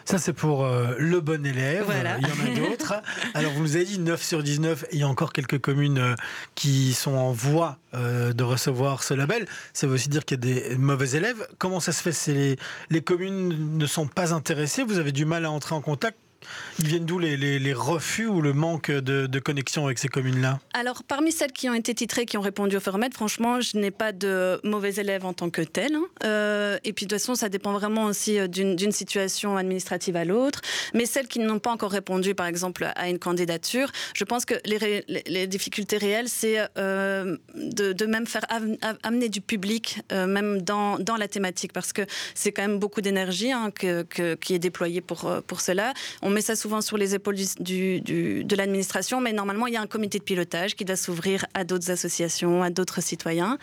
Ça, c'est pour euh, le bon élève. Il y en a *laughs* d'autres. Alors, vous nous avez dit 9 sur 19. Il y a encore quelques communes euh, qui sont en voie euh, de recevoir ce label. Ça veut aussi dire qu'il y a des mauvais élèves. Comment ça se fait? Les, les communes ne sont pas intéressées? Vous avez du mal à entrer en contact? Ils viennent d'où les, refus ou le manque de, connexion avec ces communes-là? Alors, parmi celles qui ont été titrées, qui ont répondu au Ferromètre, franchement, je n'ai pas de mauvais élèves en tant que tel. Hein. Euh, et puis, de toute façon, ça dépend vraiment aussi euh, d'une situation administrative à l'autre. Mais celles qui n'ont pas encore répondu, par exemple, à une candidature, je pense que les, difficultés réelles, c'est euh, de, même faire amener du public, même dans, la thématique, parce que c'est quand même beaucoup d'énergie hein, qui est déployée pour, pour cela. Met ça souvent sur les épaules de l'administration, mais normalement, il y a un comité de pilotage qui doit s'ouvrir à d'autres associations, à d'autres citoyens.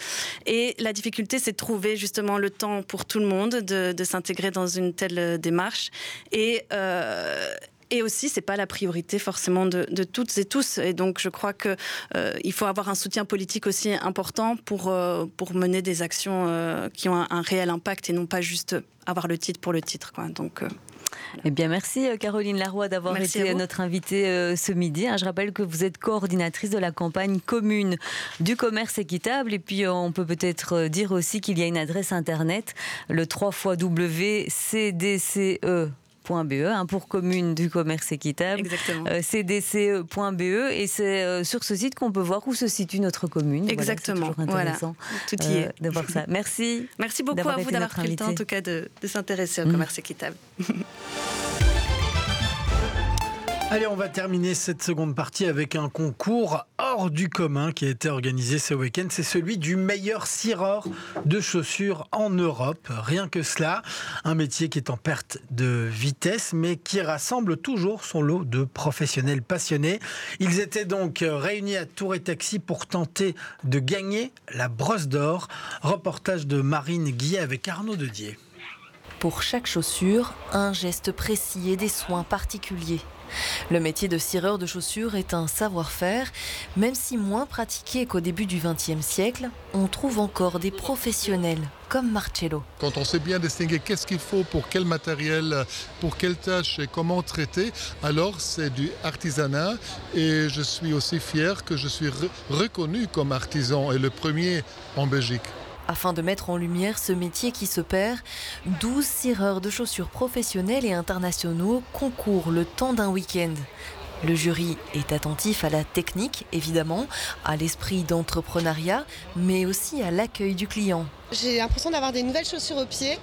Et la difficulté, c'est de trouver justement le temps pour tout le monde de, s'intégrer dans une telle euh, démarche. Et, euh, et aussi, c'est pas la priorité forcément de, toutes et tous. Et donc, je crois que euh, faut avoir un soutien politique aussi important pour pour mener des actions qui ont un, réel impact et non pas juste avoir le titre pour le titre. Donc eh bien, merci euh, Caroline Laroy d'avoir été notre invitée euh, ce midi. Hein, je rappelle que vous êtes coordinatrice de la campagne commune du commerce équitable. Et puis, euh, on peut peut-être dire aussi qu'il y a une adresse internet, le 3 cdce .be, hein, pour commune du commerce équitable. cdce.be et c'est sur ce site qu'on peut voir où se situe notre commune. Exactement. Voilà, intéressant Tout y est. de voir ça. Merci. Merci beaucoup à vous d'avoir pris le temps en tout cas de, de s'intéresser au mm. commerce équitable. *laughs* Allez, on va terminer cette seconde partie avec un concours hors du commun qui a été organisé ce week-end. C'est celui du meilleur cireur de chaussures en Europe. Rien que cela, un métier qui est en perte de vitesse, mais qui rassemble toujours son lot de professionnels passionnés. Ils étaient donc réunis à Tour et Taxi pour tenter de gagner la brosse d'or. Reportage de Marine Guillet avec Arnaud Dedier. Pour chaque chaussure, un geste précis et des soins particuliers. Le métier de cireur de chaussures est un savoir-faire, même si moins pratiqué qu'au début du XXe siècle, on trouve encore des professionnels comme Marcello. Quand on sait bien distinguer qu'est-ce qu'il faut pour quel matériel, pour quelle tâche et comment traiter, alors c'est du artisanat et je suis aussi fier que je suis reconnu comme artisan et le premier en Belgique. Afin de mettre en lumière ce métier qui se perd, 12 cireurs de chaussures professionnels et internationaux concourent le temps d'un week-end. Le jury est attentif à la technique, évidemment, à l'esprit d'entrepreneuriat, mais aussi à l'accueil du client. J'ai l'impression d'avoir des nouvelles chaussures aux pieds.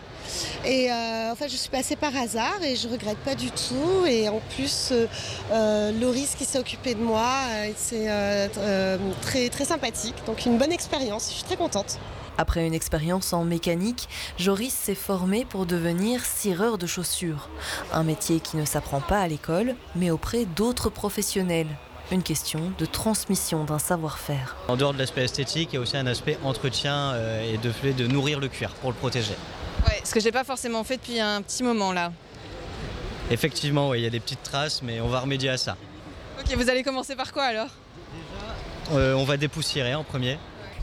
Et euh, en je suis passée par hasard et je regrette pas du tout. Et en plus, euh, euh, Loris qui s'est occupé de moi, c'est très, très sympathique. Donc une bonne expérience, je suis très contente. Après une expérience en mécanique, Joris s'est formé pour devenir cireur de chaussures. Un métier qui ne s'apprend pas à l'école, mais auprès d'autres professionnels. Une question de transmission d'un savoir-faire. En dehors de l'aspect esthétique, il y a aussi un aspect entretien euh, et de fait de nourrir le cuir pour le protéger. Ouais, ce que je n'ai pas forcément fait depuis un petit moment là. Effectivement, il y a des petites traces, mais on va remédier à ça. Ok, vous allez commencer par quoi alors? Euh, On va dépoussiérer en premier.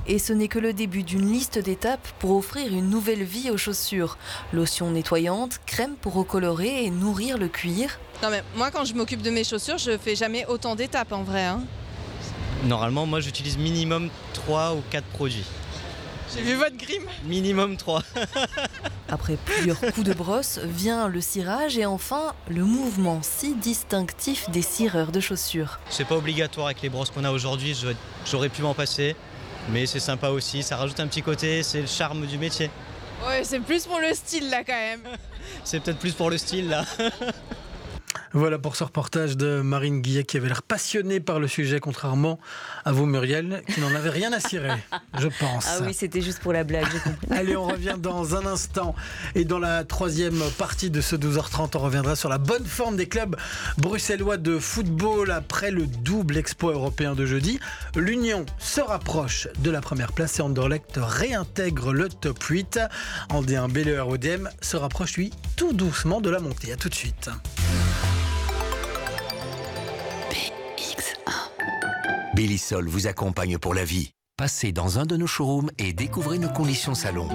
Et ce n'est que le début d'une liste d'étapes pour offrir une nouvelle vie aux chaussures. Lotion nettoyante, crème pour recolorer et nourrir le cuir. Non mais moi quand je m'occupe de mes chaussures, je fais jamais autant d'étapes en vrai. Hein. Normalement, moi j'utilise minimum 3 ou 4 produits. J'ai vu votre grime Minimum 3. *laughs* Après plusieurs coups de brosse, vient le cirage et enfin le mouvement si distinctif des cireurs de chaussures. C'est pas obligatoire avec les brosses qu'on a aujourd'hui, j'aurais pu m'en passer. Mais c'est sympa aussi, ça rajoute un petit côté, c'est le charme du métier. Ouais, c'est plus pour le style là quand même. *laughs* c'est peut-être plus pour le style là. *laughs* Voilà pour ce reportage de Marine Guillet qui avait l'air passionnée par le sujet, contrairement à vous, Muriel, qui n'en avait rien à cirer, je *laughs* pense. Ah oui, c'était juste pour la blague. *laughs* Allez, on revient dans un instant. Et dans la troisième partie de ce 12h30, on reviendra sur la bonne forme des clubs bruxellois de football après le double exploit européen de jeudi. L'Union se rapproche de la première place et Anderlecht réintègre le top 8. Andéen Belleur ODM se rapproche, lui, tout doucement de la montée. A tout de suite. Bellisol vous accompagne pour la vie. Passez dans un de nos showrooms et découvrez nos conditions salon.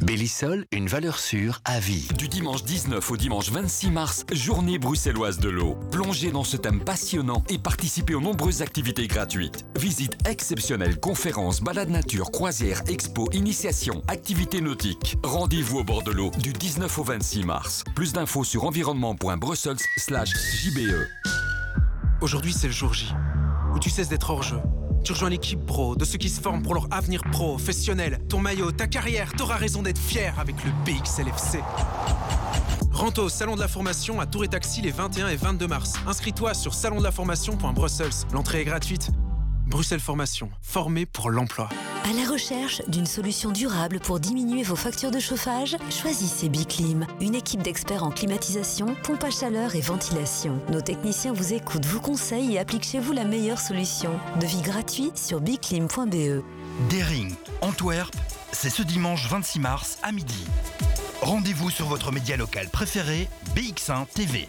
Bellisol, une valeur sûre à vie. Du dimanche 19 au dimanche 26 mars, journée bruxelloise de l'eau. Plongez dans ce thème passionnant et participez aux nombreuses activités gratuites. Visite exceptionnelle, conférences, balades nature, croisières, expo, initiation, activités nautiques. Rendez-vous au bord de l'eau du 19 au 26 mars. Plus d'infos sur environnement.brussels/jbe. Aujourd'hui, c'est le jour J, où tu cesses d'être hors jeu. Tu rejoins l'équipe pro, de ceux qui se forment pour leur avenir professionnel. Ton maillot, ta carrière, t'auras raison d'être fier avec le BXLFC. Rentre au Salon de la Formation à Tour et Taxi les 21 et 22 mars. Inscris-toi sur salondelinformation.brussels. L'entrée est gratuite. Bruxelles Formation, formé pour l'emploi. À la recherche d'une solution durable pour diminuer vos factures de chauffage, choisissez Biclim, une équipe d'experts en climatisation, pompe à chaleur et ventilation. Nos techniciens vous écoutent, vous conseillent et appliquent chez vous la meilleure solution. Devis gratuit sur biclim.be. Daring, Antwerp, c'est ce dimanche 26 mars à midi. Rendez-vous sur votre média local préféré, BX1 TV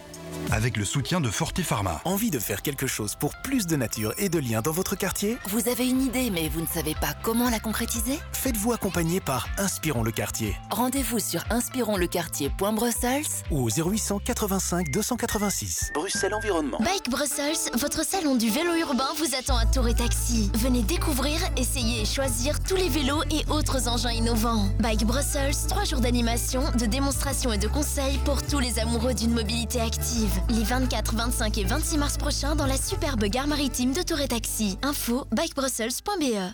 avec le soutien de Forte Pharma. Envie de faire quelque chose pour plus de nature et de liens dans votre quartier? Vous avez une idée mais vous ne savez pas comment la concrétiser? Faites-vous accompagner par Inspirons le quartier. Rendez-vous sur inspironlequartier.brussels ou au 0800 85 286. Bruxelles Environnement. Bike Brussels, votre salon du vélo urbain vous attend à Tour et Taxi. Venez découvrir, essayer et choisir tous les vélos et autres engins innovants. Bike Brussels, trois jours d'animation, de démonstration et de conseils pour tous les amoureux d'une mobilité active les 24, 25 et 26 mars prochains dans la superbe gare maritime de Tour et Taxi. Info bikebrussels.be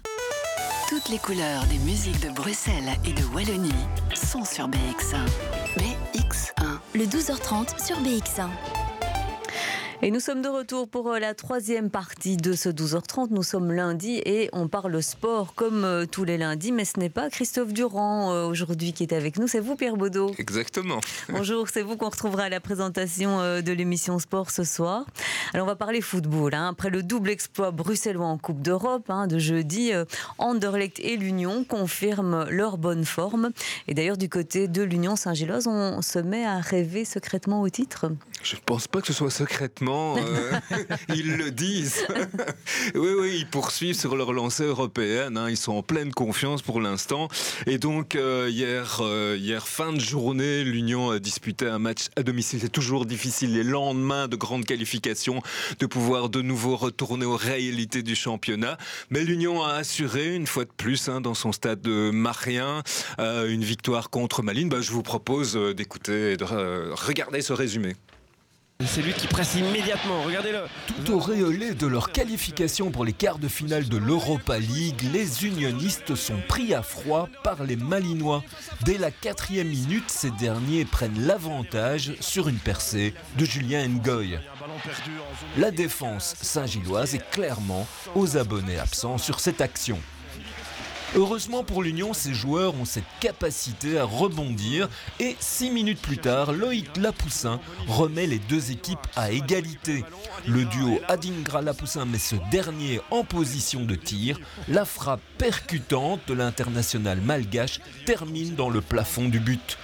Toutes les couleurs des musiques de Bruxelles et de Wallonie sont sur BX1. BX1. Le 12h30 sur BX1. Et nous sommes de retour pour euh, la troisième partie de ce 12h30. Nous sommes lundi et on parle sport comme euh, tous les lundis, mais ce n'est pas Christophe Durand euh, aujourd'hui qui est avec nous, c'est vous Pierre Baudot. Exactement. *laughs* Bonjour, c'est vous qu'on retrouvera à la présentation de l'émission Sport ce soir. Alors on va parler football. Hein. Après le double exploit bruxellois en Coupe d'Europe hein, de jeudi, Anderlecht et l'Union confirment leur bonne forme. Et d'ailleurs du côté de l'Union Saint-Gilloise, on se met à rêver secrètement au titre Je ne pense pas que ce soit secrètement. Euh, *laughs* ils le disent. *laughs* oui, oui, ils poursuivent sur leur lancée européenne. Hein. Ils sont en pleine confiance pour l'instant. Et donc, euh, hier, euh, hier, fin de journée, l'Union a disputé un match à domicile. C'est toujours difficile, les lendemains de grandes qualifications, de pouvoir de nouveau retourner aux réalités du championnat. Mais l'Union a assuré, une fois de plus, hein, dans son stade de Marien, une victoire contre Malines. Bah, je vous propose d'écouter et de regarder ce résumé. C'est lui qui presse immédiatement, regardez-le. Tout auréolé de leur qualification pour les quarts de finale de l'Europa League, les unionistes sont pris à froid par les Malinois. Dès la quatrième minute, ces derniers prennent l'avantage sur une percée de Julien Ngoy. La défense saint-gilloise est clairement aux abonnés absents sur cette action. Heureusement pour l'Union, ces joueurs ont cette capacité à rebondir et six minutes plus tard, Loïc Lapoussin remet les deux équipes à égalité. Le duo Adingra-Lapoussin met ce dernier en position de tir. La frappe percutante de l'international malgache termine dans le plafond du but.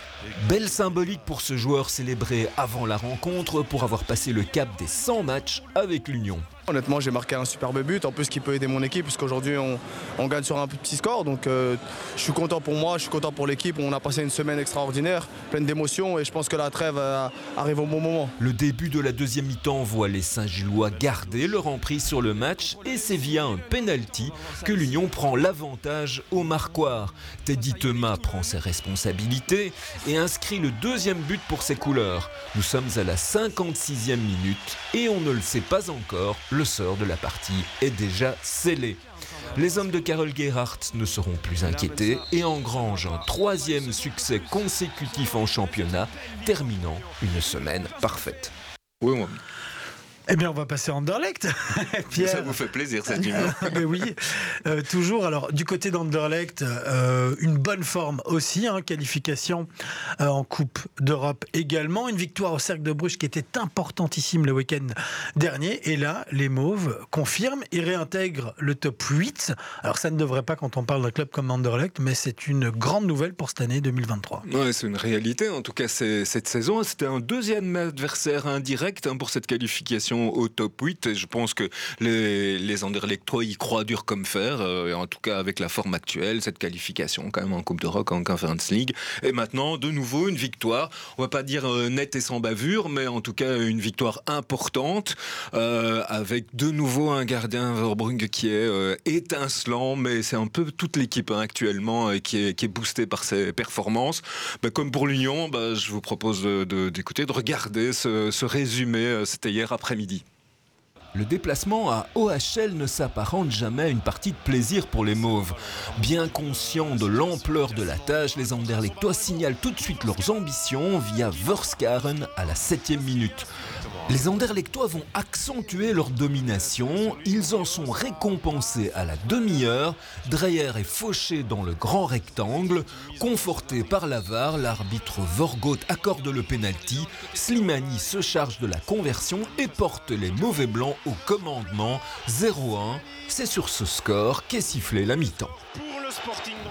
Belle symbolique pour ce joueur célébré avant la rencontre pour avoir passé le cap des 100 matchs avec l'Union. Honnêtement, j'ai marqué un superbe but, en plus qui peut aider mon équipe, puisqu'aujourd'hui on, on gagne sur un petit score. Donc euh, je suis content pour moi, je suis content pour l'équipe. On a passé une semaine extraordinaire, pleine d'émotions, et je pense que la trêve euh, arrive au bon moment. Le début de la deuxième mi-temps voit les Saint-Gillois garder leur emprise sur le match, et c'est via un penalty que l'Union prend l'avantage au marquoir. Teddy Thomas prend ses responsabilités et inscrit le deuxième but pour ses couleurs. Nous sommes à la 56e minute et on ne le sait pas encore le sort de la partie est déjà scellé. Les hommes de Carol Gerhardt ne seront plus inquiétés et engrangent un troisième succès consécutif en championnat, terminant une semaine parfaite. Oui. Eh bien, on va passer en Anderlecht. *laughs* Pierre. Ça vous fait plaisir, cette. *laughs* Mais oui, euh, toujours. Alors, du côté d'Anderlecht, euh, une bonne forme aussi, hein, qualification euh, en Coupe d'Europe également. Une victoire au Cercle de Bruges qui était importantissime le week-end dernier. Et là, les Mauves confirment et réintègrent le top 8. Alors, ça ne devrait pas quand on parle d'un club comme Anderlecht, mais c'est une grande nouvelle pour cette année 2023. Ouais, c'est une réalité. En tout cas, cette saison, c'était un deuxième adversaire indirect hein, pour cette qualification au top 8. Et je pense que les, les Anderlechtois y croient dur comme fer. Euh, en tout cas, avec la forme actuelle, cette qualification quand même en Coupe de Rock, en Conference League. Et maintenant, de nouveau, une victoire. On va pas dire euh, nette et sans bavure, mais en tout cas, une victoire importante. Euh, avec de nouveau un gardien Verbrugge qui est étincelant, mais c'est un peu toute l'équipe hein, actuellement qui est, boostée par ses performances. Bah, comme pour l'Union, bah, je vous propose d'écouter, de, de, regarder ce, ce résumé. C'était hier après-midi après-midi le déplacement à OHL ne s'apparente jamais à une partie de plaisir pour les Mauves. Bien conscients de l'ampleur de la tâche, les Anderlechtois signalent tout de suite leurs ambitions via Verskaren à la 7 minute. Les Anderlechtois vont accentuer leur domination, ils en sont récompensés à la demi-heure, Dreyer est fauché dans le grand rectangle, conforté par l'avare, l'arbitre Vorgoth accorde le penalty, Slimani se charge de la conversion et porte les mauvais blancs au commandement 0-1. C'est sur ce score qu'est sifflé la mi-temps.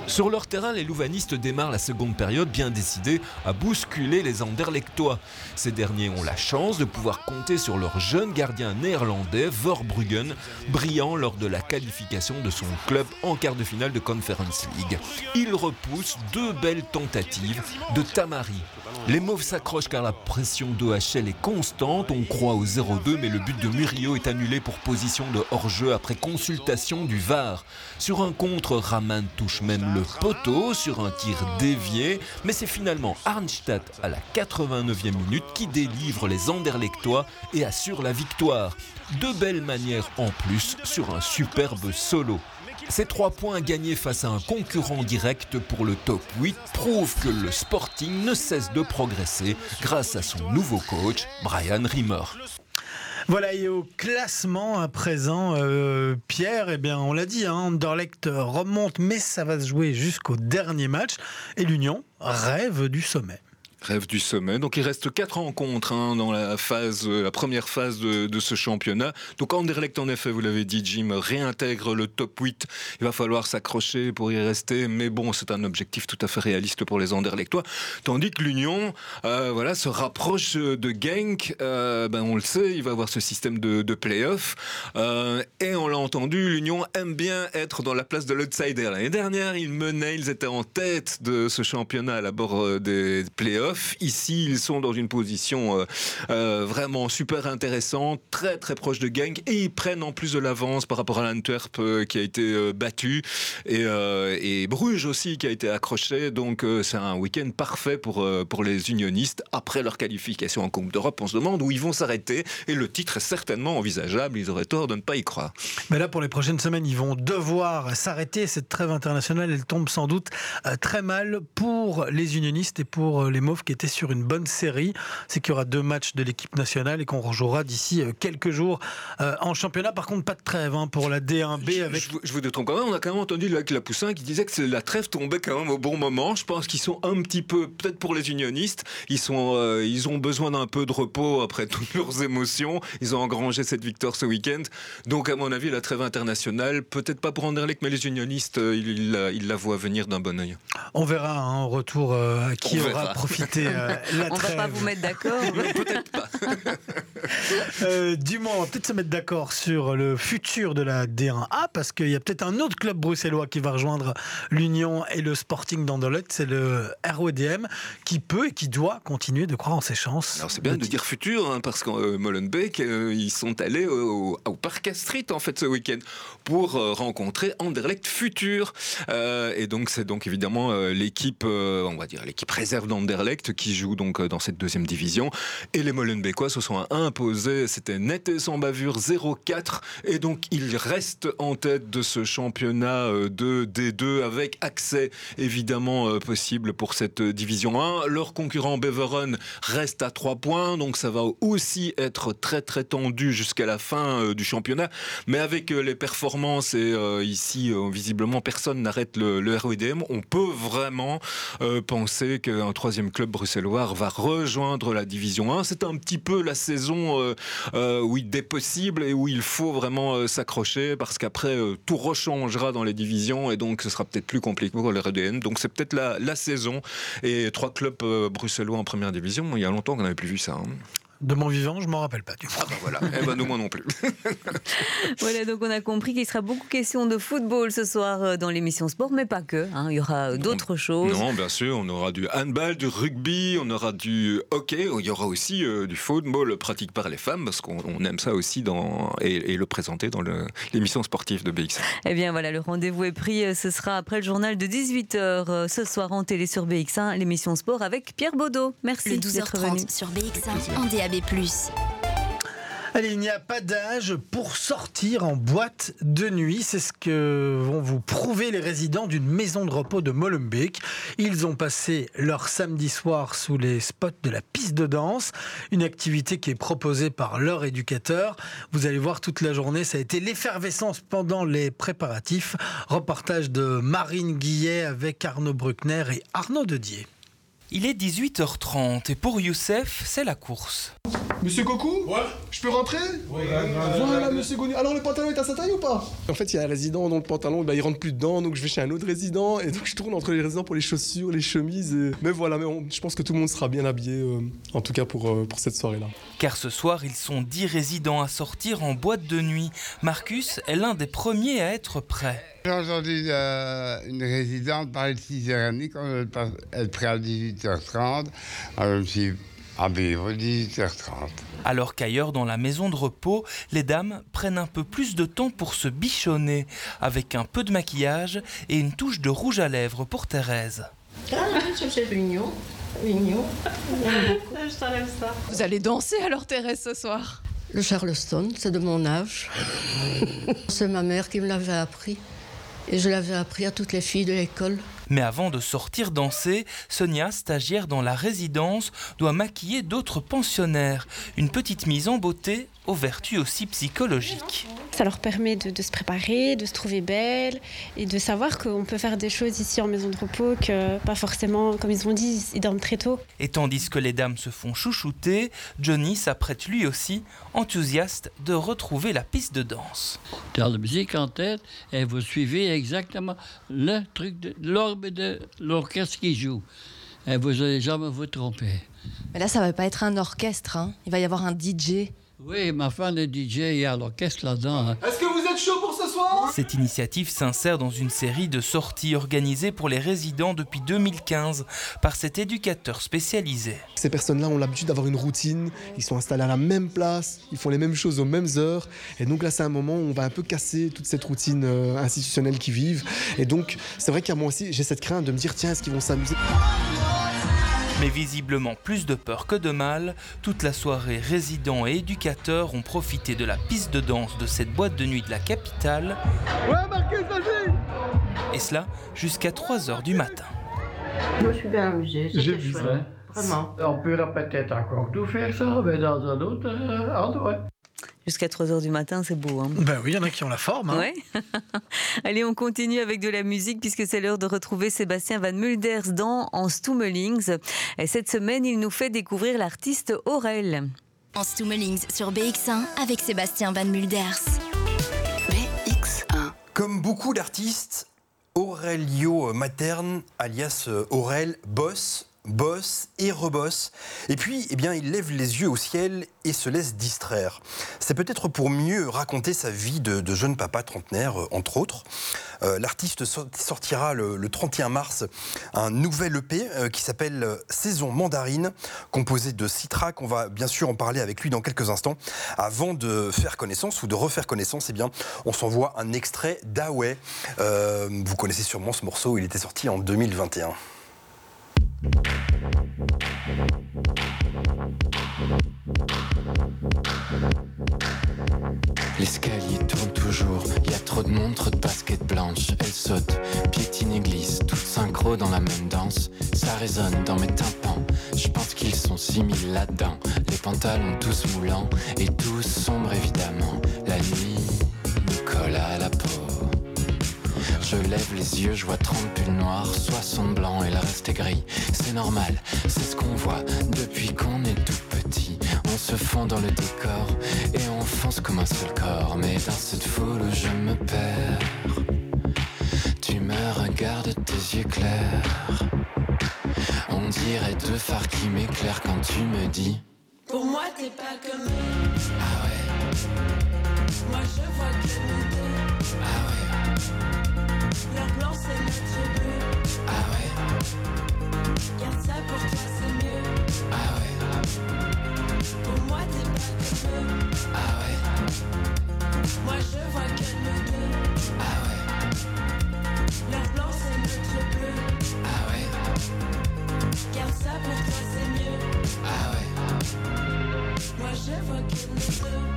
Sur leur terrain, les louvanistes démarrent la seconde période bien décidés à bousculer les Anderlechtois. Ces derniers ont la chance de pouvoir compter sur leur jeune gardien néerlandais, Verbruggen, brillant lors de la qualification de son club en quart de finale de Conference League. Il repousse deux belles tentatives de Tamari. Les Mauves s'accrochent car la pression d'OHL est constante. On croit au 0-2, mais le but de Murillo est annulé pour position de hors-jeu après consultation du VAR. Sur un contre, Raman touche même le poteau sur un tir dévié, mais c'est finalement Arnstadt à la 89e minute qui délivre les Anderlechtois et assure la victoire. De belles manières en plus sur un superbe solo. Ces trois points gagnés face à un concurrent direct pour le top 8 prouvent que le Sporting ne cesse de progresser grâce à son nouveau coach, Brian Rimmer. Voilà, et au classement à présent, euh, Pierre, eh bien, on l'a dit, hein, remonte, mais ça va se jouer jusqu'au dernier match. Et l'Union rêve du sommet. Rêve du sommet. Donc il reste quatre rencontres hein, dans la phase, euh, la première phase de, ce championnat. Donc Anderlecht, en effet, vous l'avez dit, Jim, réintègre le top 8. Il va falloir s'accrocher pour y rester, mais bon, c'est un objectif tout à fait réaliste pour les Anderlechtois. Tandis que l'Union, euh, voilà, se rapproche de Genk. Euh, ben on le sait, il va avoir ce système de, de play-off. Et on l'a entendu, l'Union aime bien être dans la place de l'outsider. L'année dernière, ils menaient, ils étaient en tête de ce championnat à la bord des play-offs. Ici, ils sont dans une position euh, euh, vraiment super intéressante, très très proche de Genk, et ils prennent en plus de l'avance par rapport à l'Antwerp euh, qui a été battu, et, Bruges aussi qui a été accroché. Donc c'est un week-end parfait pour, pour les unionistes. Après leur qualification en Coupe d'Europe, on se demande où ils vont s'arrêter, et le titre est certainement envisageable. Ils auraient tort de ne pas y croire. Mais là, pour les prochaines semaines, ils vont devoir s'arrêter. Cette trêve internationale, elle tombe sans doute très mal pour les unionistes et pour les Qui était sur une bonne série. C'est qu'il y aura deux matchs de l'équipe nationale et qu'on rejouera d'ici quelques jours euh, en championnat. Par contre, pas de trêve hein, pour la D1B. Avec... Je, je, je vous détrompe quand même. On a quand même entendu avec la Poussin qui disait que la trêve tombait quand même au bon moment. Je pense qu'ils sont un petit peu, peut-être pour les unionistes, ils, sont, euh, ils ont besoin d'un peu de repos après *laughs* toutes leurs émotions. Ils ont engrangé cette victoire ce week-end. Donc, à mon avis, la trêve internationale, peut-être pas pour Anderlecht, mais les unionistes, euh, ils, ils, la, ils, la, voient venir d'un bon oeil. On verra hein, en retour à qui On aura verra. Profité euh, la On va trêve. pas vous mettre d'accord. *laughs* Peut-être pas. *laughs* Euh, du moins, on va peut-être se mettre d'accord sur le futur de la D1A parce qu'il y a peut-être un autre club bruxellois qui va rejoindre l'Union et le Sporting d'Anderlecht, c'est le RODM qui peut et qui doit continuer de croire en ses chances. Alors c'est bien de dire futur hein, parce qu'en euh, Molenbeek, euh, ils sont allés au, au, Parc Astrid en fait ce week-end pour euh, rencontrer Anderlecht futur Euh, et donc c'est donc évidemment euh, l'équipe, on va dire l'équipe réserve d'Anderlecht qui joue donc dans cette deuxième division et les Molenbeekois se sont imposés, c'était net et sans bavure 0-4 et donc ils restent en tête de ce championnat euh, de D2 avec accès évidemment euh, possible pour cette division 1. Leur concurrent Beveren reste à 3 points, donc ça va aussi être très très tendu jusqu'à la fin euh, du championnat. Mais avec euh, les performances et euh, ici euh, visiblement personne n'arrête le, le on peut vraiment euh, penser qu'un troisième club bruxellois va rejoindre la division 1. C'est un petit peu la saison euh, euh, où il est possible et où il faut vraiment euh, s'accrocher parce qu'après tout rechangera dans les divisions et donc ce sera peut-être plus compliqué pour le RDN. Donc c'est peut-être la, saison et trois clubs bruxellois en première division. Il y a longtemps qu'on n'avait plus vu ça. Hein. De mon vivant, je m'en rappelle pas du Ah bah voilà, eh ben nous moi non plus. *laughs* voilà, donc on a compris qu'il sera beaucoup question de football ce soir euh, dans l'émission sport, mais pas que. Hein, il y aura d'autres choses. Non, bien sûr, on aura du handball, du rugby, on aura du hockey, il y aura aussi euh, du football pratique par les femmes, parce qu'on aime ça aussi dans, et, et le présenter dans l'émission sportive de BX. Eh bien voilà, le rendez-vous est pris. euh, Ce sera après le journal de 18h euh, ce soir en télé sur BX1, l'émission sport avec Pierre Baudot. Merci Le d'être venu. 12h30 sur BX1 en DAB+. Allez, il n'y a pas d'âge pour sortir en boîte de nuit. C'est ce que vont vous prouver les résidents d'une maison de repos de Molenbeek. Ils ont passé leur samedi soir sous les spots de la piste de danse, une activité qui est proposée par leur éducateur. Vous allez voir toute la journée, ça a été l'effervescence pendant les préparatifs. Reportage de Marine Guillet avec Arnaud Bruckner et Arnaud Dedier. Il est 18h30 et pour Youssef, c'est la course. Monsieur Coco Ouais Je peux rentrer Ouais, Voilà, monsieur Goni. Alors, le pantalon est à sa taille ou pas En fait, il y a un résident dont le pantalon, bah, il rentre plus dedans, donc je vais chez un autre résident, et donc je tourne entre les résidents pour les chaussures, les chemises. et- Mais voilà, mais on- je pense que tout le monde sera bien habillé, euh, en tout cas pour, euh, pour cette soirée-là. Car ce soir, ils sont 10 résidents à sortir en boîte de nuit. Marcus est l'un des premiers à être prêt. J'ai entendu euh, une résidente parler de 6h30 quand elle elle est prête à 18h30. Alors je me suis habillé pour 18h30. Alors qu'ailleurs dans la maison de repos, les dames prennent un peu plus de temps pour se bichonner, avec un peu de maquillage et une touche de rouge à lèvres pour Thérèse. C'est mignon. Mignon. Je t'enlève ça. Vous allez danser alors Thérèse ce soir? Le Charleston, c'est de mon âge. *laughs* c'est ma mère qui me l'avait appris. Et je l'avais appris à toutes les filles de l'école. Mais avant de sortir danser, Sonia, stagiaire dans la résidence, doit maquiller d'autres pensionnaires. Une petite mise en beauté aux vertus aussi psychologiques. Ça leur permet de, de, se préparer, de se trouver belle et de savoir qu'on peut faire des choses ici en maison de repos que pas forcément, comme ils ont dit, ils dorment très tôt. Et tandis que les dames se font chouchouter, Johnny s'apprête lui aussi, enthousiaste, de retrouver la piste de danse. Dans la musique en tête et vous suivez exactement le truc de de l'orchestre qui joue. Et vous n'allez jamais vous tromper. Mais là, ça va pas être un orchestre, hein. il va y avoir un DJ. Oui, ma femme est DJ, il y a l'orchestre là-dedans. Hein. Est-ce que Cette initiative s'insère dans une série de sorties organisées pour les résidents depuis 2015 par cet éducateur spécialisé. Ces personnes-là ont l'habitude d'avoir une routine, ils sont installés à la même place, ils font les mêmes choses aux mêmes heures. Et donc là, c'est un moment où on va un peu casser toute cette routine euh, institutionnelle qu'ils vivent. Et donc, c'est vrai qu'à moi aussi, j'ai cette crainte de me dire, tiens, est-ce qu'ils vont s'amuser? Mais visiblement plus de peur que de mal, toute la soirée résidents et éducateurs ont profité de la piste de danse de cette boîte de nuit de la capitale. Ouais, Marcus, vas-y Et cela jusqu'à 3h du matin. Moi, je suis bien amusée. J'ai vu ça. Vraiment. On pourra peut-être encore tout faire ça, mais dans un autre euh, endroit. Jusqu'à 3h du matin, c'est beau. Hein ben oui, il y en a qui ont la forme. Hein. Ouais. *laughs* Allez, on continue avec de la musique puisque c'est l'heure de retrouver Sébastien Van Mulders dans En Stummelings. Et cette semaine, il nous fait découvrir l'artiste Aurel. En Stummelings sur BX1 avec Sébastien Van Mulders. BX1. Comme beaucoup d'artistes, Aurelio Materne, alias Aurel, bosse bosse et rebosse. Et puis, eh bien, il lève les yeux au ciel et se laisse distraire. C'est peut-être pour mieux raconter sa vie de, jeune papa trentenaire, euh, entre autres. Euh, L'artiste sortira le, le, 31 mars un nouvel EP euh, qui s'appelle Saison Mandarine, composé de six tracks. On va bien sûr en parler avec lui dans quelques instants. Avant de faire connaissance ou de refaire connaissance, eh bien, on s'envoie un extrait d'Away. Euh, vous connaissez sûrement ce morceau, il était sorti en 2021. L'escalier tourne toujours, y a trop de monde, trop de baskets blanches. Elle saute, piétine et glisse, toutes synchro dans la même danse. Ça résonne dans mes tympans, je pense qu'ils sont six mille là-dedans. Les pantalons tous moulants et tous sombres évidemment. La nuit nous colle à la peau. Je lève les yeux, je vois 30 pulls noirs, 60 blancs et le reste est gris. C'est normal, c'est ce qu'on voit depuis qu'on est tout petit. On se fond dans le décor et on fonce comme un seul corps. Mais dans cette foule où je me perds, tu me regardes tes yeux clairs. On dirait deux phares qui m'éclairent quand tu me dis. Pour moi, t'es pas comme eux. Ah ouais. Moi, je vois que nous deux. Ah ouais. Leur blanc c'est notre bleu. Ah ouais. Garde ça pour toi c'est mieux. Ah ouais. Pour moi t'es pas comme eux. Ah ouais. Moi je vois que nous deux. Ah ouais. Leur blanc c'est notre bleu. Ah ouais. Garde ça pour toi c'est mieux. Ah ouais. Moi je vois que nous deux.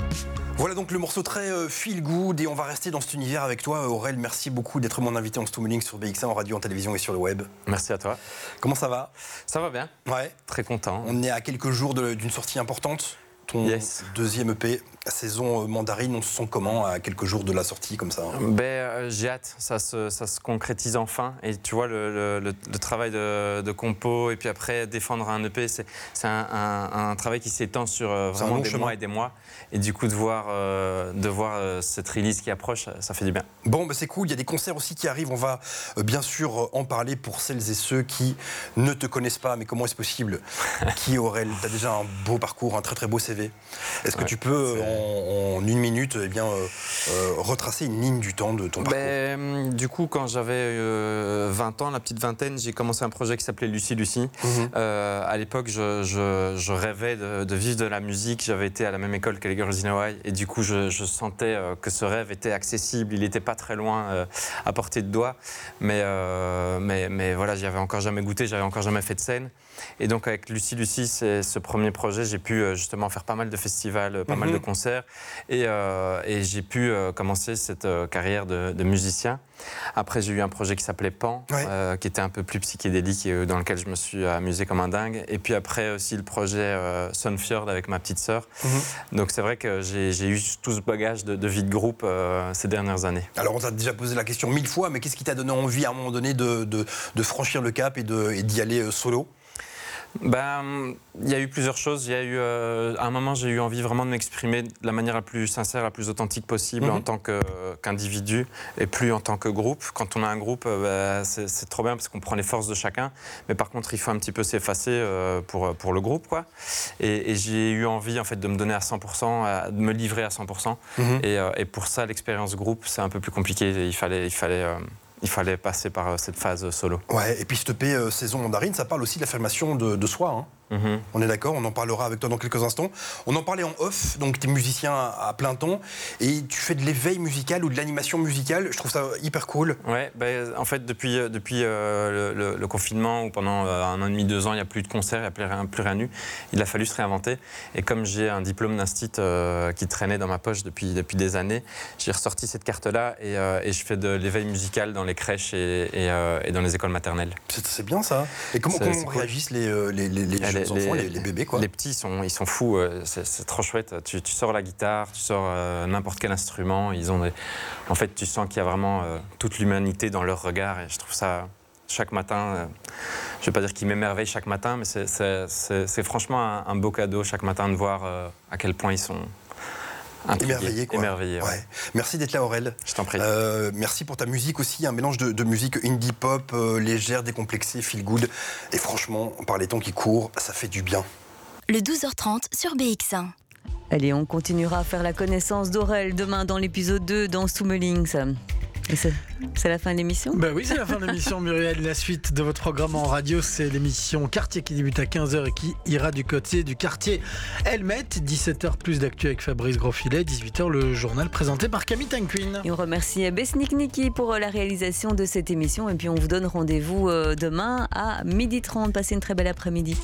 Voilà donc le morceau très euh, feel good et on va rester dans cet univers avec toi Aurel. Merci beaucoup d'être mon invité en Stummeling sur BX1 en radio, en télévision et sur le web. Merci à toi. Comment ça va? Ça va bien. Ouais. Très content. On est à quelques jours d'une sortie importante. Ton yes. deuxième EP, saison mandarine, on se sent comment à quelques jours de la sortie comme ça ben, euh, J'ai hâte, ça se, ça se, concrétise enfin. Et tu vois, le, le, le travail de, de, compo et puis après défendre un EP, c'est un, un, un, travail qui s'étend sur euh, vraiment des chemin. mois et des mois. Et du coup, de voir, euh, de voir euh, cette release qui approche, ça fait du bien. Bon, ben c'est cool. Il y a des concerts aussi qui arrivent. On va euh, bien sûr en parler pour celles et ceux qui ne te connaissent pas. Mais comment est-ce possible? *laughs* Qui, Aurel Tu as déjà un beau parcours, un très très beau CV. Est-ce que ouais, tu peux, en, en, une minute, eh bien, retracer une ligne du temps de ton parcours ben, Du coup, quand j'avais 20 ans, la petite vingtaine, j'ai commencé un projet qui s'appelait Lucie Lucie. Mm -hmm. à l'époque, je, je, je, rêvais de, de, vivre de la musique. J'avais été à la même école que les Girls in Hawaii et du coup, je, je sentais que ce rêve était accessible. Il n'était pas très loin euh, à portée de doigt. Mais, euh, mais, mais voilà, j'y avais encore jamais goûté, j'avais encore jamais fait de scène. Et donc avec Lucie Lucie, c'est ce premier projet, j'ai pu euh, justement faire pas mal de festivals, euh, pas mal Mhm. de concerts, et, euh, et j'ai pu commencer cette carrière de, de musicien. Après, j'ai eu un projet qui s'appelait Pan, euh, qui était un peu plus psychédélique et dans lequel je me suis amusé comme un dingue. Et puis après aussi le projet euh, Sunfjord avec ma petite sœur. Mhm. Donc c'est vrai que j'ai eu tout ce bagage de, de vie de groupe euh, ces dernières années. Alors, on t'a déjà posé la question mille fois, mais qu'est-ce qui t'a donné envie à un moment donné de, de- de franchir le cap et d'y aller solo? Ben, il y a eu plusieurs choses. Il y a eu, euh, à un moment, j'ai eu envie vraiment de m'exprimer de la manière la plus sincère, la plus authentique possible Mhm. en tant qu'individu et plus en tant que groupe. Quand on a un groupe, euh, ben, c'est trop bien parce qu'on prend les forces de chacun. Mais par contre, il faut un petit peu s'effacer euh, pour, pour le groupe, quoi. Et, et j'ai eu envie, en fait, de me donner à 100%, à- de me livrer à 100%. Mhm. Et, et pour ça, l'expérience groupe, c'est un peu plus compliqué. Il fallait, il fallait, il fallait passer par euh, cette phase solo. Ouais, et puis cette euh, saison mandarine, ça parle aussi de l'affirmation de, de soi. hein. Mhm. On est d'accord, on en parlera avec toi dans quelques instants. On en parlait en off, donc tu es musicien à, plein temps et tu fais de l'éveil musical ou de l'animation musicale. Je trouve ça hyper cool. Ouais, ben, en fait, depuis, euh, depuis euh, le, confinement, où pendant euh, un an et demi, deux ans, il n'y a plus de concerts, il n'y a plus rien, plus rien eu, il a fallu se réinventer. Et comme j'ai un diplôme d'instit euh, qui traînait dans ma poche depuis, depuis des années, j'ai ressorti cette carte-là et, et je fais de l'éveil musical dans les crèches et, et, et dans les écoles maternelles. C'est bien ça. Et comment, comment cool. réagissent les, les, les- les enfants, les, les bébés quoi Les petits, ils sont, ils sont fous. euh, C'est trop chouette. Tu, tu sors la guitare, tu sors euh, n'importe quel instrument. Ils ont des- En fait, tu sens qu'il y a vraiment euh, toute l'humanité dans leur regard. Et je trouve ça, chaque matin, euh, je ne vais pas dire qu'ils m'émerveillent chaque matin, mais c'est- franchement un, un beau cadeau chaque matin de voir à quel point ils sont intrigués, Émerveillés, quoi. ouais. Ouais. Merci d'être là, Aurel. Je t'en prie. Euh, merci pour ta musique aussi, un mélange de, de musique indie pop, euh, légère, décomplexée, feel good. Et franchement, par les temps qui courent, ça fait du bien. Le 12h30 sur BX1. Allez, on continuera à faire la connaissance d'Aurel demain dans l'épisode 2 dans Summelings. C'est la fin de l'émission Bah oui, c'est la fin de l'émission, Muriel. La suite de votre programme en radio, c'est l'émission Quartier qui débute à 15h et qui ira du côté du quartier Helmet. 17h, plus d'actu avec Fabrice Grosfilet. 18h, le journal présenté par Camille Tanquin. Et on remercie Besnik Niki pour la réalisation de cette émission. Et puis on vous donne rendez-vous euh, demain à 12h30. Passez une très belle après-midi.